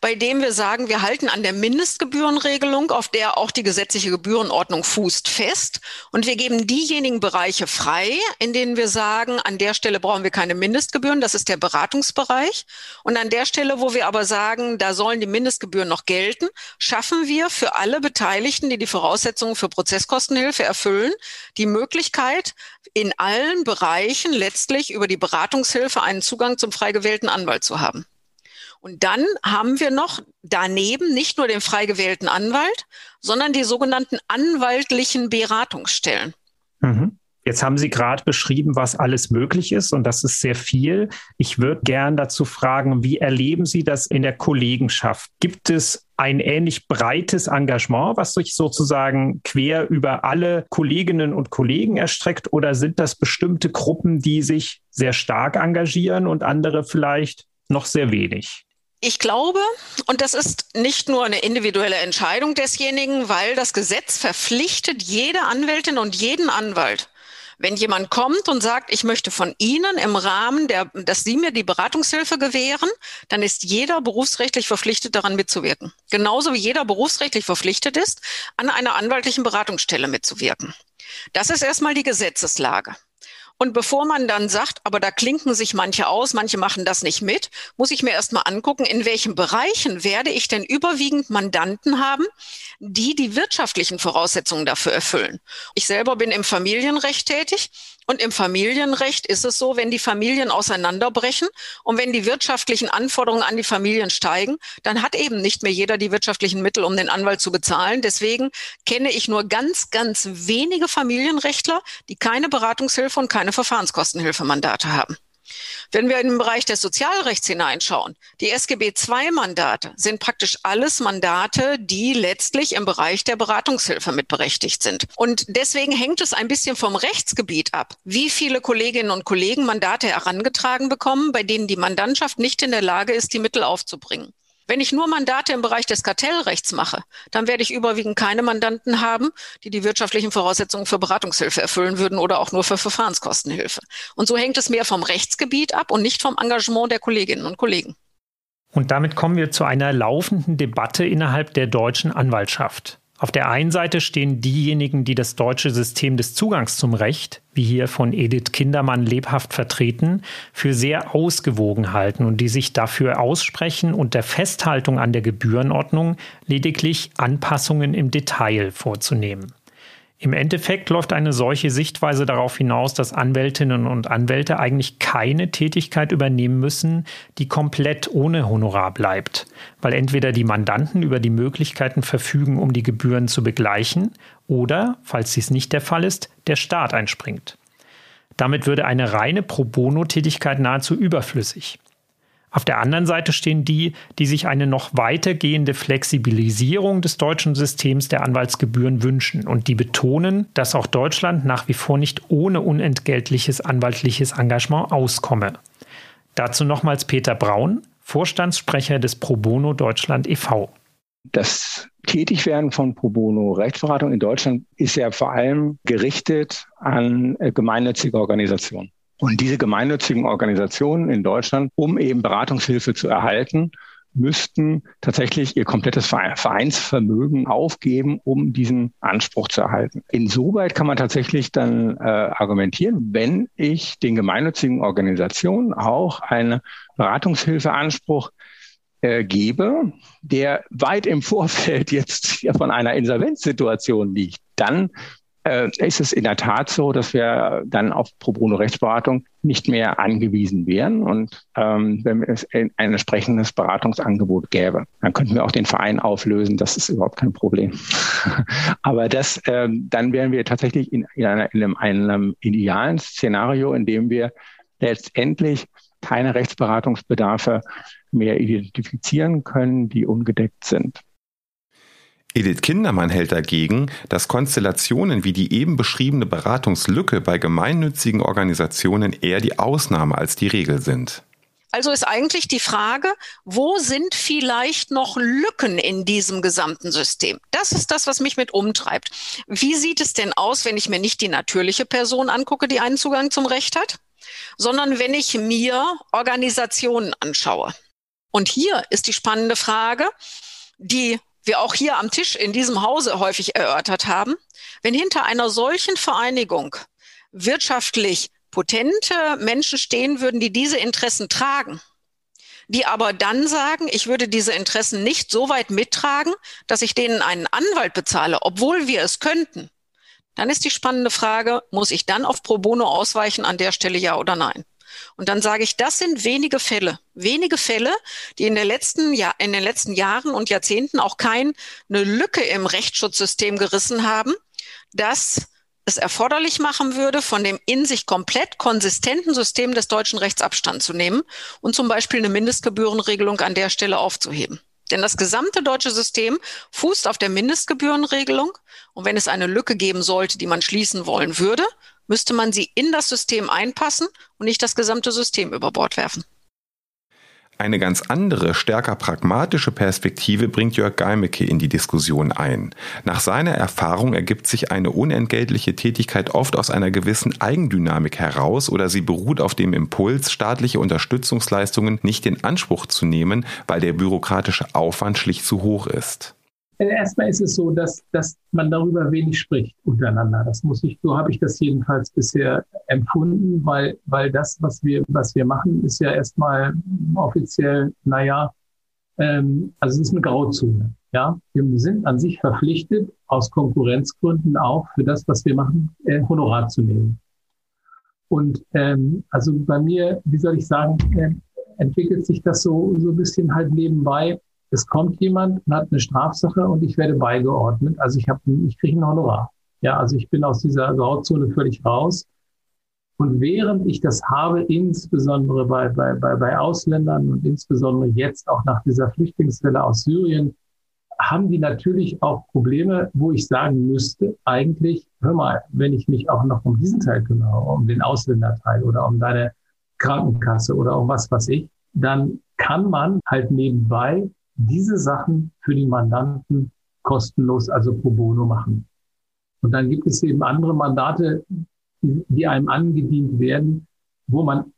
Speaker 2: bei dem wir sagen, wir halten an der Mindestgebührenregelung, auf der auch die gesetzliche Gebührenordnung fußt, fest. Und wir geben diejenigen Bereiche frei, in denen wir sagen, an der Stelle brauchen wir keine Mindestgebühren. Das ist der Beratungsbereich. Und an der Stelle, wo wir aber sagen, da sollen die Mindestgebühren noch gelten, schaffen wir für alle Beteiligten, die die Voraussetzungen für Prozesskostenhilfe erfüllen, die Möglichkeit, in allen Bereichen letztlich über die Beratungshilfe einen Zugang zum frei gewählten Anwalt zu haben. Und dann haben wir noch daneben nicht nur den frei gewählten Anwalt, sondern die sogenannten anwaltlichen Beratungsstellen.
Speaker 8: Mhm. Jetzt haben Sie gerade beschrieben, was alles möglich ist und das ist sehr viel. Ich würde gern dazu fragen, wie erleben Sie das in der Kollegenschaft? Gibt es ein ähnlich breites Engagement, was sich sozusagen quer über alle Kolleginnen und Kollegen erstreckt oder sind das bestimmte Gruppen, die sich sehr stark engagieren und andere vielleicht noch sehr wenig?
Speaker 2: Ich glaube, und das ist nicht nur eine individuelle Entscheidung desjenigen, weil das Gesetz verpflichtet jede Anwältin und jeden Anwalt, wenn jemand kommt und sagt, ich möchte von Ihnen im Rahmen der, dass Sie mir die Beratungshilfe gewähren, dann ist jeder berufsrechtlich verpflichtet, daran mitzuwirken. Genauso wie jeder berufsrechtlich verpflichtet ist, an einer anwaltlichen Beratungsstelle mitzuwirken. Das ist erstmal die Gesetzeslage. Und bevor man dann sagt, aber da klinken sich manche aus, manche machen das nicht mit, muss ich mir erstmal angucken, in welchen Bereichen werde ich denn überwiegend Mandanten haben, die die wirtschaftlichen Voraussetzungen dafür erfüllen. Ich selber bin im Familienrecht tätig und im Familienrecht ist es so, wenn die Familien auseinanderbrechen und wenn die wirtschaftlichen Anforderungen an die Familien steigen, dann hat eben nicht mehr jeder die wirtschaftlichen Mittel, um den Anwalt zu bezahlen. Deswegen kenne ich nur ganz, ganz wenige Familienrechtler, die keine Beratungshilfe und keine Verfahrenskostenhilfemandate haben. Wenn wir in den Bereich des Sozialrechts hineinschauen, die SGB II-Mandate sind praktisch alles Mandate, die letztlich im Bereich der Beratungshilfe mitberechtigt sind. Und deswegen hängt es ein bisschen vom Rechtsgebiet ab, wie viele Kolleginnen und Kollegen Mandate herangetragen bekommen, bei denen die Mandantschaft nicht in der Lage ist, die Mittel aufzubringen. Wenn ich nur Mandate im Bereich des Kartellrechts mache, dann werde ich überwiegend keine Mandanten haben, die die wirtschaftlichen Voraussetzungen für Beratungshilfe erfüllen würden oder auch nur für Verfahrenskostenhilfe. Und so hängt es mehr vom Rechtsgebiet ab und nicht vom Engagement der Kolleginnen und Kollegen.
Speaker 8: Und damit kommen wir zu einer laufenden Debatte innerhalb der deutschen Anwaltschaft. Auf der einen Seite stehen diejenigen, die das deutsche System des Zugangs zum Recht, wie hier von Edith Kindermann lebhaft vertreten, für sehr ausgewogen halten und die sich dafür aussprechen, unter Festhaltung an der Gebührenordnung lediglich Anpassungen im Detail vorzunehmen. Im Endeffekt läuft eine solche Sichtweise darauf hinaus, dass Anwältinnen und Anwälte eigentlich keine Tätigkeit übernehmen müssen, die komplett ohne Honorar bleibt, weil entweder die Mandanten über die Möglichkeiten verfügen, um die Gebühren zu begleichen, oder, falls dies nicht der Fall ist, der Staat einspringt. Damit würde eine reine Pro Bono-Tätigkeit nahezu überflüssig. Auf der anderen Seite stehen die, die sich eine noch weitergehende Flexibilisierung des deutschen Systems der Anwaltsgebühren wünschen und die betonen, dass auch Deutschland nach wie vor nicht ohne unentgeltliches anwaltliches Engagement auskomme. Dazu nochmals Peter Braun, Vorstandssprecher des Pro Bono Deutschland e.V.
Speaker 3: Das Tätigwerden von Pro Bono Rechtsberatung in Deutschland ist ja vor allem gerichtet an äh, gemeinnützige Organisationen. Und diese gemeinnützigen Organisationen in Deutschland, um eben Beratungshilfe zu erhalten, müssten tatsächlich ihr komplettes Vereinsvermögen aufgeben, um diesen Anspruch zu erhalten. Insoweit kann man tatsächlich dann äh, argumentieren, wenn ich den gemeinnützigen Organisationen auch einen Beratungshilfeanspruch äh, gebe, der weit im Vorfeld jetzt von einer Insolvenzsituation liegt, dann äh, ist es in der Tat so, dass wir dann auf Pro Bono Rechtsberatung nicht mehr angewiesen wären und ähm, wenn es ein entsprechendes Beratungsangebot gäbe, dann könnten wir auch den Verein auflösen. Das ist überhaupt kein Problem. Aber das, ähm, dann wären wir tatsächlich in, in, einer, in einem, einem idealen Szenario, in dem wir letztendlich keine Rechtsberatungsbedarfe mehr identifizieren können, die ungedeckt sind.
Speaker 7: Edith Kindermann hält dagegen, dass Konstellationen wie die eben beschriebene Beratungslücke bei gemeinnützigen Organisationen eher die Ausnahme als die Regel sind.
Speaker 2: Also ist eigentlich die Frage, wo sind vielleicht noch Lücken in diesem gesamten System? Das ist das, was mich mit umtreibt. Wie sieht es denn aus, wenn ich mir nicht die natürliche Person angucke, die einen Zugang zum Recht hat, sondern wenn ich mir Organisationen anschaue. Und hier ist die spannende Frage, die wir auch hier am Tisch in diesem Hause häufig erörtert haben. Wenn hinter einer solchen Vereinigung wirtschaftlich potente Menschen stehen würden, die diese Interessen tragen, die aber dann sagen, ich würde diese Interessen nicht so weit mittragen, dass ich denen einen Anwalt bezahle, obwohl wir es könnten, dann ist die spannende Frage, muss ich dann auf Pro Bono ausweichen an der Stelle ja oder nein? Und dann sage ich, das sind wenige Fälle, wenige Fälle, die in, der letzten, ja, in den letzten Jahren und Jahrzehnten auch keine Lücke im Rechtsschutzsystem gerissen haben, dass es erforderlich machen würde, von dem in sich komplett konsistenten System des deutschen Rechts Abstand zu nehmen und zum Beispiel eine Mindestgebührenregelung an der Stelle aufzuheben. Denn das gesamte deutsche System fußt auf der Mindestgebührenregelung. Und wenn es eine Lücke geben sollte, die man schließen wollen würde, müsste man sie in das System einpassen und nicht das gesamte System über Bord werfen.
Speaker 7: Eine ganz andere, stärker pragmatische Perspektive bringt Jörg Geimecke in die Diskussion ein. Nach seiner Erfahrung ergibt sich eine unentgeltliche Tätigkeit oft aus einer gewissen Eigendynamik heraus oder sie beruht auf dem Impuls, staatliche Unterstützungsleistungen nicht in Anspruch zu nehmen, weil der bürokratische Aufwand schlicht zu hoch ist.
Speaker 9: Äh, erstmal ist es so, dass, dass man darüber wenig spricht untereinander. Das muss ich, so habe ich das jedenfalls bisher empfunden, weil, weil das, was wir, was wir machen, ist ja erstmal offiziell, naja, ähm, also es ist eine Grauzone. Ja, wir sind an sich verpflichtet, aus Konkurrenzgründen auch für das, was wir machen, äh, Honorar zu nehmen. Und ähm, also bei mir, wie soll ich sagen, äh, entwickelt sich das so so ein bisschen halt nebenbei es kommt jemand und hat eine Strafsache und ich werde beigeordnet. Also ich habe, ich kriege ein Honorar. Ja, also ich bin aus dieser Grauzone völlig raus. Und während ich das habe, insbesondere bei, bei, bei, bei Ausländern und insbesondere jetzt auch nach dieser Flüchtlingswelle aus Syrien, haben die natürlich auch Probleme, wo ich sagen müsste, eigentlich, hör mal, wenn ich mich auch noch um diesen Teil kümmere, um den Ausländerteil oder um deine Krankenkasse oder um was weiß ich, dann kann man halt nebenbei diese Sachen für die Mandanten kostenlos, also pro bono machen. Und dann gibt es eben andere Mandate, die einem angedient werden, wo man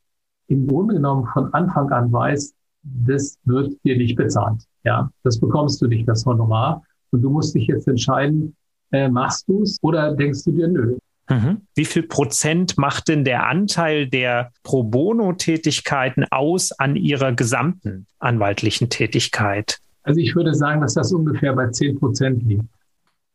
Speaker 9: im Grunde genommen von Anfang an weiß, das wird dir nicht bezahlt. Ja, das bekommst du nicht, das Honorar. Und du musst dich jetzt entscheiden, äh, machst du es oder denkst du dir, nö,
Speaker 8: Mhm. Wie viel Prozent macht denn der Anteil der Pro Bono-Tätigkeiten aus an Ihrer gesamten anwaltlichen Tätigkeit?
Speaker 9: Also ich würde sagen, dass das ungefähr bei 10 Prozent liegt.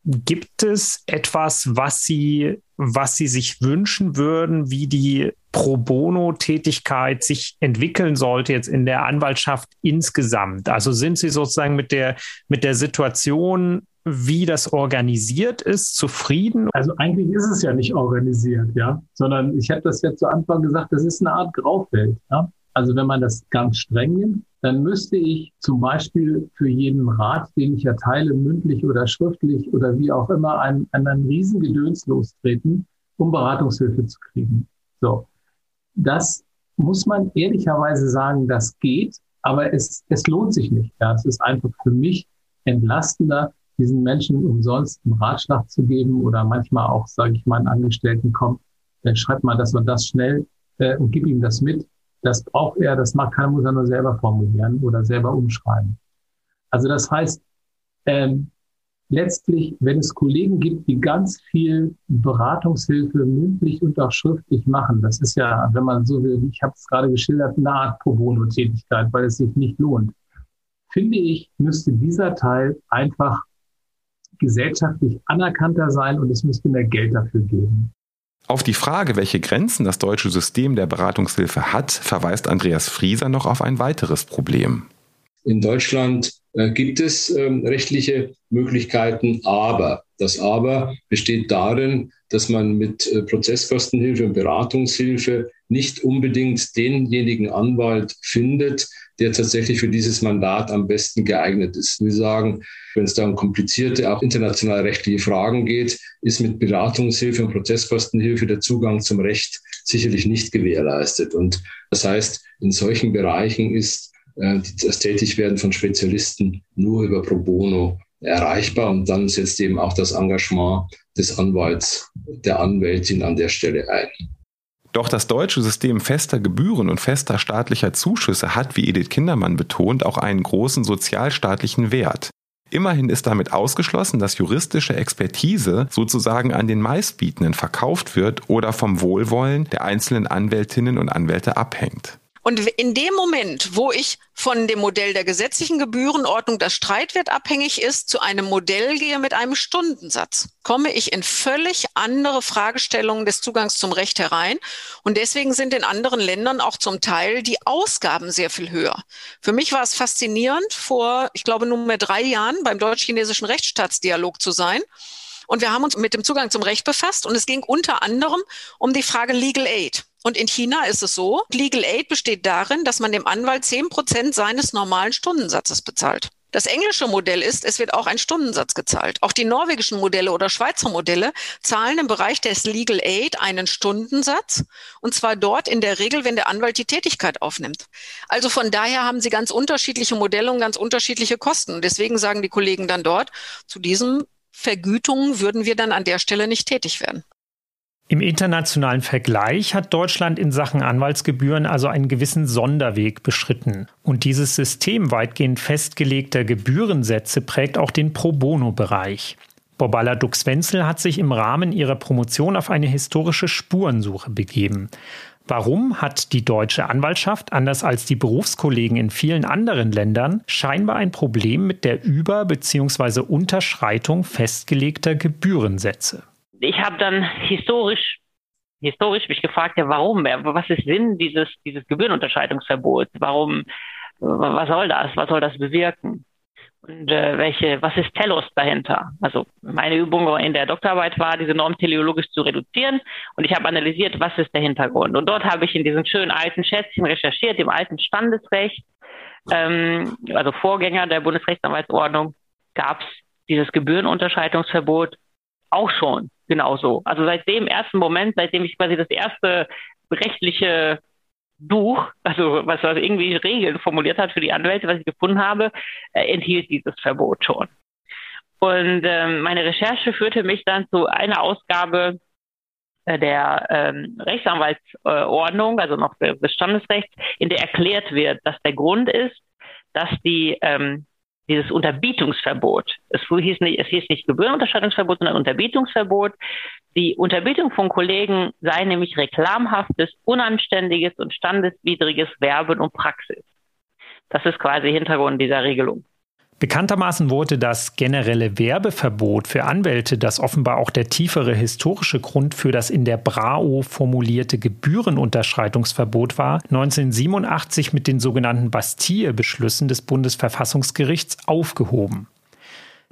Speaker 8: Gibt es etwas, was Sie, was Sie sich wünschen würden, wie die Pro Bono-Tätigkeit sich entwickeln sollte jetzt in der Anwaltschaft insgesamt? Also sind Sie sozusagen mit der, mit der Situation wie das organisiert ist, zufrieden?
Speaker 9: Also eigentlich ist es ja nicht organisiert, ja, sondern ich habe das ja zu Anfang gesagt, das ist eine Art Graufeld. Ja? Also wenn man das ganz streng nimmt, dann müsste ich zum Beispiel für jeden Rat, den ich erteile, mündlich oder schriftlich oder wie auch immer, einen, einen Riesengedöns lostreten, um Beratungshilfe zu kriegen. So. Das muss man ehrlicherweise sagen, das geht, aber es, es lohnt sich nicht. Ja, es ist einfach für mich entlastender, diesen Menschen umsonst einen Ratschlag zu geben oder manchmal auch, sage ich mal, einen Angestellten, komm, dann schreib mal das und das schnell äh, und gib ihm das mit. Das braucht er, das macht keiner, muss er nur selber formulieren oder selber umschreiben. Also das heißt, ähm, letztlich, wenn es Kollegen gibt, die ganz viel Beratungshilfe mündlich und auch schriftlich machen, das ist ja, wenn man so will, ich habe es gerade geschildert, eine Art Pro Bono-Tätigkeit, weil es sich nicht lohnt, finde ich, müsste dieser Teil einfach gesellschaftlich anerkannter sein und es müsste mehr Geld dafür geben.
Speaker 7: Auf die Frage, welche Grenzen das deutsche System der Beratungshilfe hat, verweist Andreas Frieser noch auf ein weiteres Problem.
Speaker 5: In Deutschland äh, gibt es ähm, rechtliche Möglichkeiten, aber das Aber besteht darin, dass man mit äh, Prozesskostenhilfe und Beratungshilfe nicht unbedingt denjenigen Anwalt findet, der tatsächlich für dieses Mandat am besten geeignet ist. Wir sagen, wenn es da um komplizierte, auch international rechtliche Fragen geht, ist mit Beratungshilfe und Prozesskostenhilfe der Zugang zum Recht sicherlich nicht gewährleistet. Und das heißt, in solchen Bereichen ist äh, das Tätigwerden von Spezialisten nur über Pro Bono erreichbar. Und dann setzt eben auch das Engagement des Anwalts, der Anwältin an der Stelle ein.
Speaker 7: Doch das deutsche System fester Gebühren und fester staatlicher Zuschüsse hat, wie Edith Kindermann betont, auch einen großen sozialstaatlichen Wert. Immerhin ist damit ausgeschlossen, dass juristische Expertise sozusagen an den Meistbietenden verkauft wird oder vom Wohlwollen der einzelnen Anwältinnen und Anwälte abhängt.
Speaker 2: Und in dem Moment, wo ich von dem Modell der gesetzlichen Gebührenordnung, das Streitwert abhängig ist, zu einem Modell gehe mit einem Stundensatz, komme ich in völlig andere Fragestellungen des Zugangs zum Recht herein. Und deswegen sind in anderen Ländern auch zum Teil die Ausgaben sehr viel höher. Für mich war es faszinierend, vor, ich glaube, nunmehr drei Jahren beim deutsch-chinesischen Rechtsstaatsdialog zu sein. Und wir haben uns mit dem Zugang zum Recht befasst und es ging unter anderem um die Frage Legal Aid. Und in China ist es so, Legal Aid besteht darin, dass man dem Anwalt zehn Prozent seines normalen Stundensatzes bezahlt. Das englische Modell ist, es wird auch ein Stundensatz gezahlt. Auch die norwegischen Modelle oder Schweizer Modelle zahlen im Bereich des Legal Aid einen Stundensatz. Und zwar dort in der Regel, wenn der Anwalt die Tätigkeit aufnimmt. Also von daher haben sie ganz unterschiedliche Modelle und ganz unterschiedliche Kosten. Deswegen sagen die Kollegen dann dort, zu diesen Vergütungen würden wir dann an der Stelle nicht tätig werden.
Speaker 8: Im internationalen Vergleich hat Deutschland in Sachen Anwaltsgebühren also einen gewissen Sonderweg beschritten. Und dieses System weitgehend festgelegter Gebührensätze prägt auch den Pro Bono-Bereich. Borbala Dux-Wenzel hat sich im Rahmen ihrer Promotion auf eine historische Spurensuche begeben. Warum hat die deutsche Anwaltschaft, anders als die Berufskollegen in vielen anderen Ländern, scheinbar ein Problem mit der Über- bzw. Unterschreitung festgelegter Gebührensätze?
Speaker 6: Ich habe dann historisch historisch mich gefragt, ja, warum? Was ist Sinn dieses, dieses Gebührenunterscheidungsverbots? Warum, was soll das? Was soll das bewirken? Und äh, welche, was ist Telos dahinter? Also meine Übung in der Doktorarbeit war, diese Norm teleologisch zu reduzieren und ich habe analysiert, was ist der Hintergrund. Und dort habe ich in diesen schönen alten Schätzchen recherchiert, im alten Standesrecht, ähm, also Vorgänger der Bundesrechtsanwaltsordnung, gab es dieses Gebührenunterscheidungsverbot auch schon genauso. Also seit dem ersten Moment, seitdem ich quasi das erste rechtliche Buch, also was, was irgendwie Regeln formuliert hat für die Anwälte, was ich gefunden habe, äh, enthielt dieses Verbot schon. Und ähm, meine Recherche führte mich dann zu einer Ausgabe äh, der ähm, Rechtsanwaltsordnung, also noch des Standesrechts, in der erklärt wird, dass der Grund ist, dass die ähm, dieses Unterbietungsverbot. Es hieß nicht, es hieß nicht Gebührenunterscheidungsverbot, sondern Unterbietungsverbot. Die Unterbietung von Kollegen sei nämlich reklamhaftes, unanständiges und standeswidriges Werben und Praxis. Das ist quasi Hintergrund dieser Regelung.
Speaker 8: Bekanntermaßen wurde das generelle Werbeverbot für Anwälte, das offenbar auch der tiefere historische Grund für das in der BRAO formulierte Gebührenunterschreitungsverbot war, 1987 mit den sogenannten Bastille-Beschlüssen des Bundesverfassungsgerichts aufgehoben.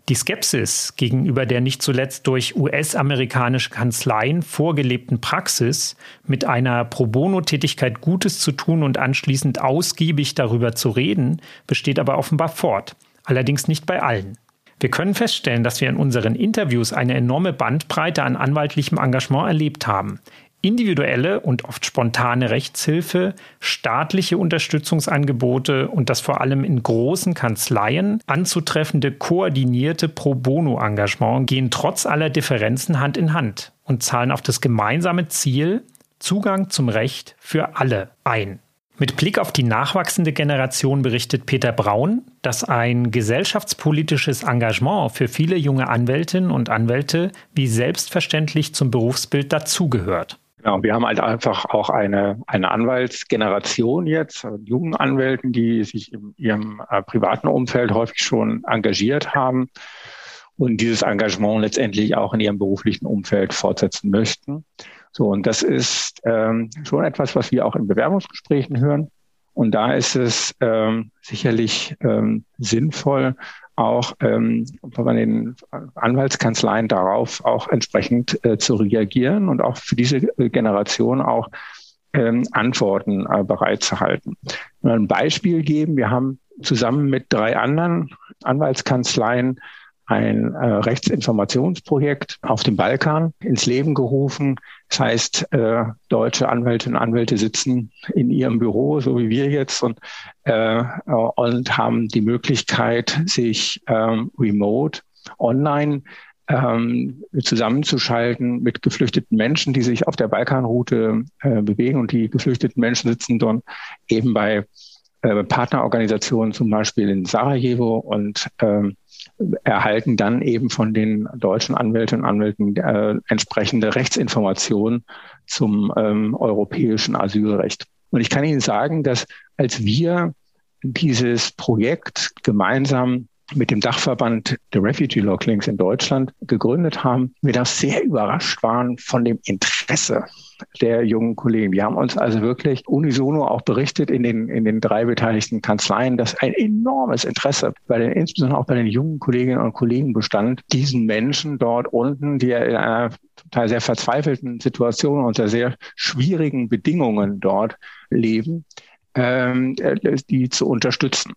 Speaker 8: Die Skepsis gegenüber der nicht zuletzt durch US-amerikanische Kanzleien vorgelebten Praxis, mit einer Pro Bono-Tätigkeit Gutes zu tun und anschließend ausgiebig darüber zu reden, besteht aber offenbar fort allerdings nicht bei allen. Wir können feststellen, dass wir in unseren Interviews eine enorme Bandbreite an anwaltlichem Engagement erlebt haben. Individuelle und oft spontane Rechtshilfe, staatliche Unterstützungsangebote und das vor allem in großen Kanzleien anzutreffende koordinierte Pro Bono-Engagement gehen trotz aller Differenzen Hand in Hand und zahlen auf das gemeinsame Ziel Zugang zum Recht für alle ein. Mit Blick auf die nachwachsende Generation berichtet Peter Braun, dass ein gesellschaftspolitisches Engagement für viele junge Anwältinnen und Anwälte wie selbstverständlich zum Berufsbild dazugehört.
Speaker 3: Genau, wir haben halt einfach auch eine, eine Anwaltsgeneration jetzt, jungen Anwälten, die sich in ihrem äh, privaten Umfeld häufig schon engagiert haben und dieses Engagement letztendlich auch in ihrem beruflichen Umfeld fortsetzen möchten. So, und das ist ähm, schon etwas, was wir auch in Bewerbungsgesprächen hören. Und da ist es ähm, sicherlich ähm, sinnvoll, auch ähm, bei den Anwaltskanzleien darauf auch entsprechend äh, zu reagieren und auch für diese Generation auch ähm, Antworten äh, bereitzuhalten. Ein Beispiel geben. Wir haben zusammen mit drei anderen Anwaltskanzleien ein äh, Rechtsinformationsprojekt auf dem Balkan ins Leben gerufen. Das heißt, äh, deutsche Anwältinnen und Anwälte sitzen in ihrem Büro, so wie wir jetzt, und, äh, und haben die Möglichkeit, sich ähm, remote online ähm, zusammenzuschalten mit geflüchteten Menschen, die sich auf der Balkanroute äh, bewegen. Und die geflüchteten Menschen sitzen dort eben bei äh, Partnerorganisationen, zum Beispiel in Sarajevo und ähm, erhalten dann eben von den deutschen Anwältinnen und Anwälten äh, entsprechende Rechtsinformationen zum ähm, europäischen Asylrecht. Und ich kann Ihnen sagen, dass als wir dieses Projekt gemeinsam mit dem Dachverband der Refugee Law Clinics in Deutschland gegründet haben, wir da sehr überrascht waren von dem Interesse der jungen Kollegen. Die haben uns also wirklich unisono auch berichtet in den, in den drei beteiligten Kanzleien, dass ein enormes Interesse bei den, insbesondere auch bei den jungen Kolleginnen und Kollegen bestand, diesen Menschen dort unten, die in einer Teil sehr verzweifelten Situation unter sehr schwierigen Bedingungen dort leben, ähm, die zu unterstützen.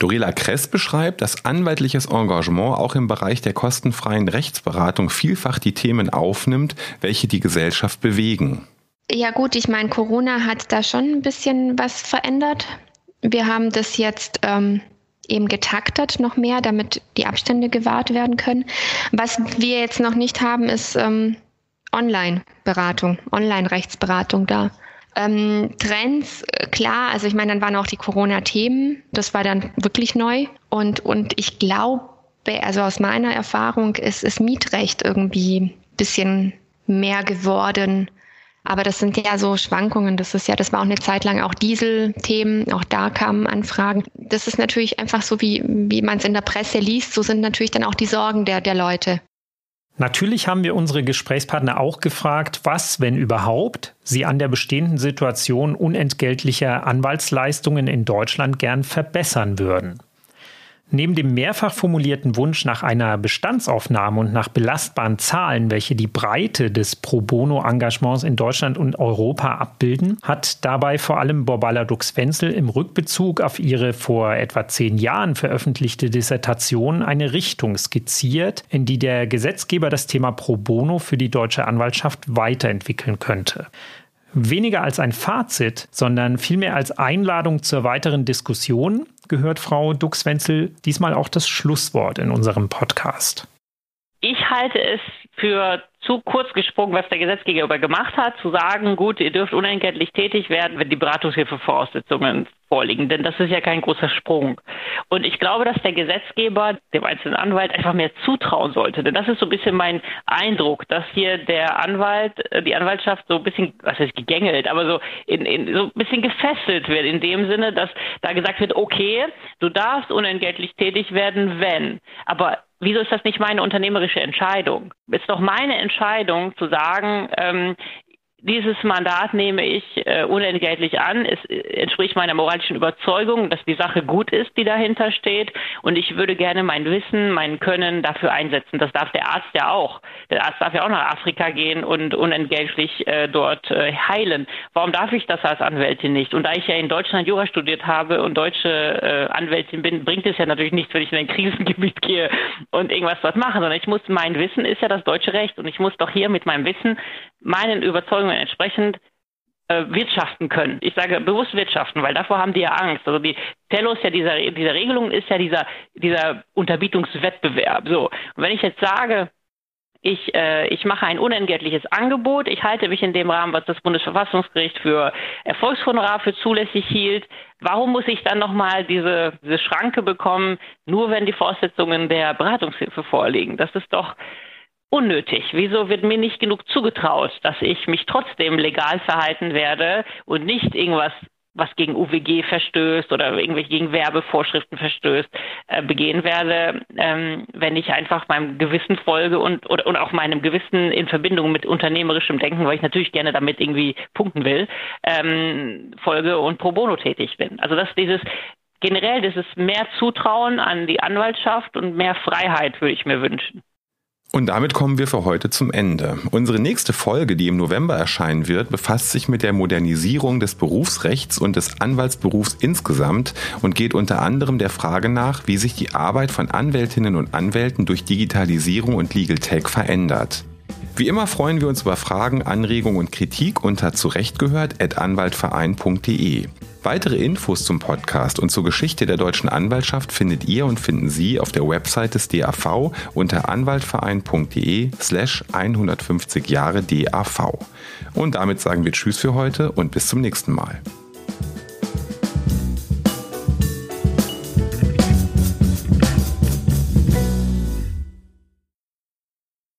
Speaker 7: Dorela Kress beschreibt, dass anwaltliches Engagement auch im Bereich der kostenfreien Rechtsberatung vielfach die Themen aufnimmt, welche die Gesellschaft bewegen.
Speaker 4: Ja gut, ich meine, Corona hat da schon ein bisschen was verändert. Wir haben das jetzt ähm, eben getaktet noch mehr, damit die Abstände gewahrt werden können. Was wir jetzt noch nicht haben, ist ähm, Online-Beratung, Online-Rechtsberatung da. Ähm, Trends, äh, klar, also ich meine, dann waren auch die Corona-Themen, das war dann wirklich neu. Und, und ich glaube, also aus meiner Erfahrung ist, ist Mietrecht irgendwie ein bisschen mehr geworden. Aber das sind ja so Schwankungen. Das ist ja, das war auch eine Zeit lang auch Diesel-Themen. Auch da kamen Anfragen. Das ist natürlich einfach so, wie, wie man es in der Presse liest. So sind natürlich dann auch die Sorgen der, der Leute.
Speaker 8: Natürlich haben wir unsere Gesprächspartner auch gefragt, was, wenn überhaupt, sie an der bestehenden Situation unentgeltlicher Anwaltsleistungen in Deutschland gern verbessern würden. Neben dem mehrfach formulierten Wunsch nach einer Bestandsaufnahme und nach belastbaren Zahlen, welche die Breite des Pro Bono-Engagements in Deutschland und Europa abbilden, hat dabei vor allem Borbala Dux-Wenzel im Rückbezug auf ihre vor etwa zehn Jahren veröffentlichte Dissertation eine Richtung skizziert, in die der Gesetzgeber das Thema Pro Bono für die deutsche Anwaltschaft weiterentwickeln könnte. Weniger als ein Fazit, sondern vielmehr als Einladung zur weiteren Diskussion gehört Frau Dux-Wenzel diesmal auch das Schlusswort in unserem Podcast.
Speaker 6: Ich halte es für zu kurz gesprungen, was der Gesetzgeber gemacht hat, zu sagen, gut, ihr dürft unentgeltlich tätig werden, wenn die Beratungshilfevoraussetzungen vorliegen. Denn das ist ja kein großer Sprung. Und ich glaube, dass der Gesetzgeber dem einzelnen Anwalt einfach mehr zutrauen sollte. Denn das ist so ein bisschen mein Eindruck, dass hier der Anwalt, äh, die Anwaltschaft so ein bisschen, was heißt gegängelt, aber so, in, in, so ein bisschen gefesselt wird, in dem Sinne, dass da gesagt wird, okay, du darfst unentgeltlich tätig werden, wenn. Aber wieso ist das nicht meine unternehmerische Entscheidung? Ist doch meine Entscheidung zu sagen, ähm, dieses Mandat nehme ich äh, unentgeltlich an. Es äh, entspricht meiner moralischen Überzeugung, dass die Sache gut ist, die dahinter steht. Und ich würde gerne mein Wissen, mein Können dafür einsetzen. Das darf der Arzt ja auch. Der Arzt darf ja auch nach Afrika gehen und unentgeltlich äh, dort äh, heilen. Warum darf ich das als Anwältin nicht? Und da ich ja in Deutschland Jura studiert habe und deutsche äh, Anwältin bin, bringt es ja natürlich nichts, wenn ich in ein Krisengebiet gehe und irgendwas dort mache, sondern ich muss, mein Wissen ist ja das deutsche Recht und ich muss doch hier mit meinem Wissen meinen Überzeugungen entsprechend äh, wirtschaften können. Ich sage bewusst wirtschaften, weil davor haben die ja Angst. Also die Telos ja dieser, dieser Regelung ist ja dieser, dieser Unterbietungswettbewerb. So. Und wenn ich jetzt sage, ich, äh, ich mache ein unentgeltliches Angebot, ich halte mich in dem Rahmen, was das Bundesverfassungsgericht für Erfolgshonorar für zulässig hielt, warum muss ich dann nochmal diese, diese Schranke bekommen, nur wenn die Voraussetzungen der Beratungshilfe vorliegen? Das ist doch unnötig. Wieso wird mir nicht genug zugetraut, dass ich mich trotzdem legal verhalten werde und nicht irgendwas was gegen UWG verstößt oder irgendwelche gegen Werbevorschriften verstößt, äh, begehen werde, ähm, wenn ich einfach meinem Gewissen folge und oder und auch meinem Gewissen in Verbindung mit unternehmerischem Denken, weil ich natürlich gerne damit irgendwie punkten will, ähm, folge und pro bono tätig bin. Also dass dieses generell dieses mehr Zutrauen an die Anwaltschaft und mehr Freiheit würde ich mir wünschen.
Speaker 7: Und damit kommen wir für heute zum Ende. Unsere nächste Folge, die im November erscheinen wird, befasst sich mit der Modernisierung des Berufsrechts und des Anwaltsberufs insgesamt und geht unter anderem der Frage nach, wie sich die Arbeit von Anwältinnen und Anwälten durch Digitalisierung und Legal Tech verändert. Wie immer freuen wir uns über Fragen, Anregungen und Kritik unter zurechtgehört.anwaltverein.de. Weitere Infos zum Podcast und zur Geschichte der deutschen Anwaltschaft findet ihr und finden Sie auf der Website des DAV unter anwaltverein.de slash 150 Jahre DAV. Und damit sagen wir Tschüss für heute und bis zum nächsten Mal.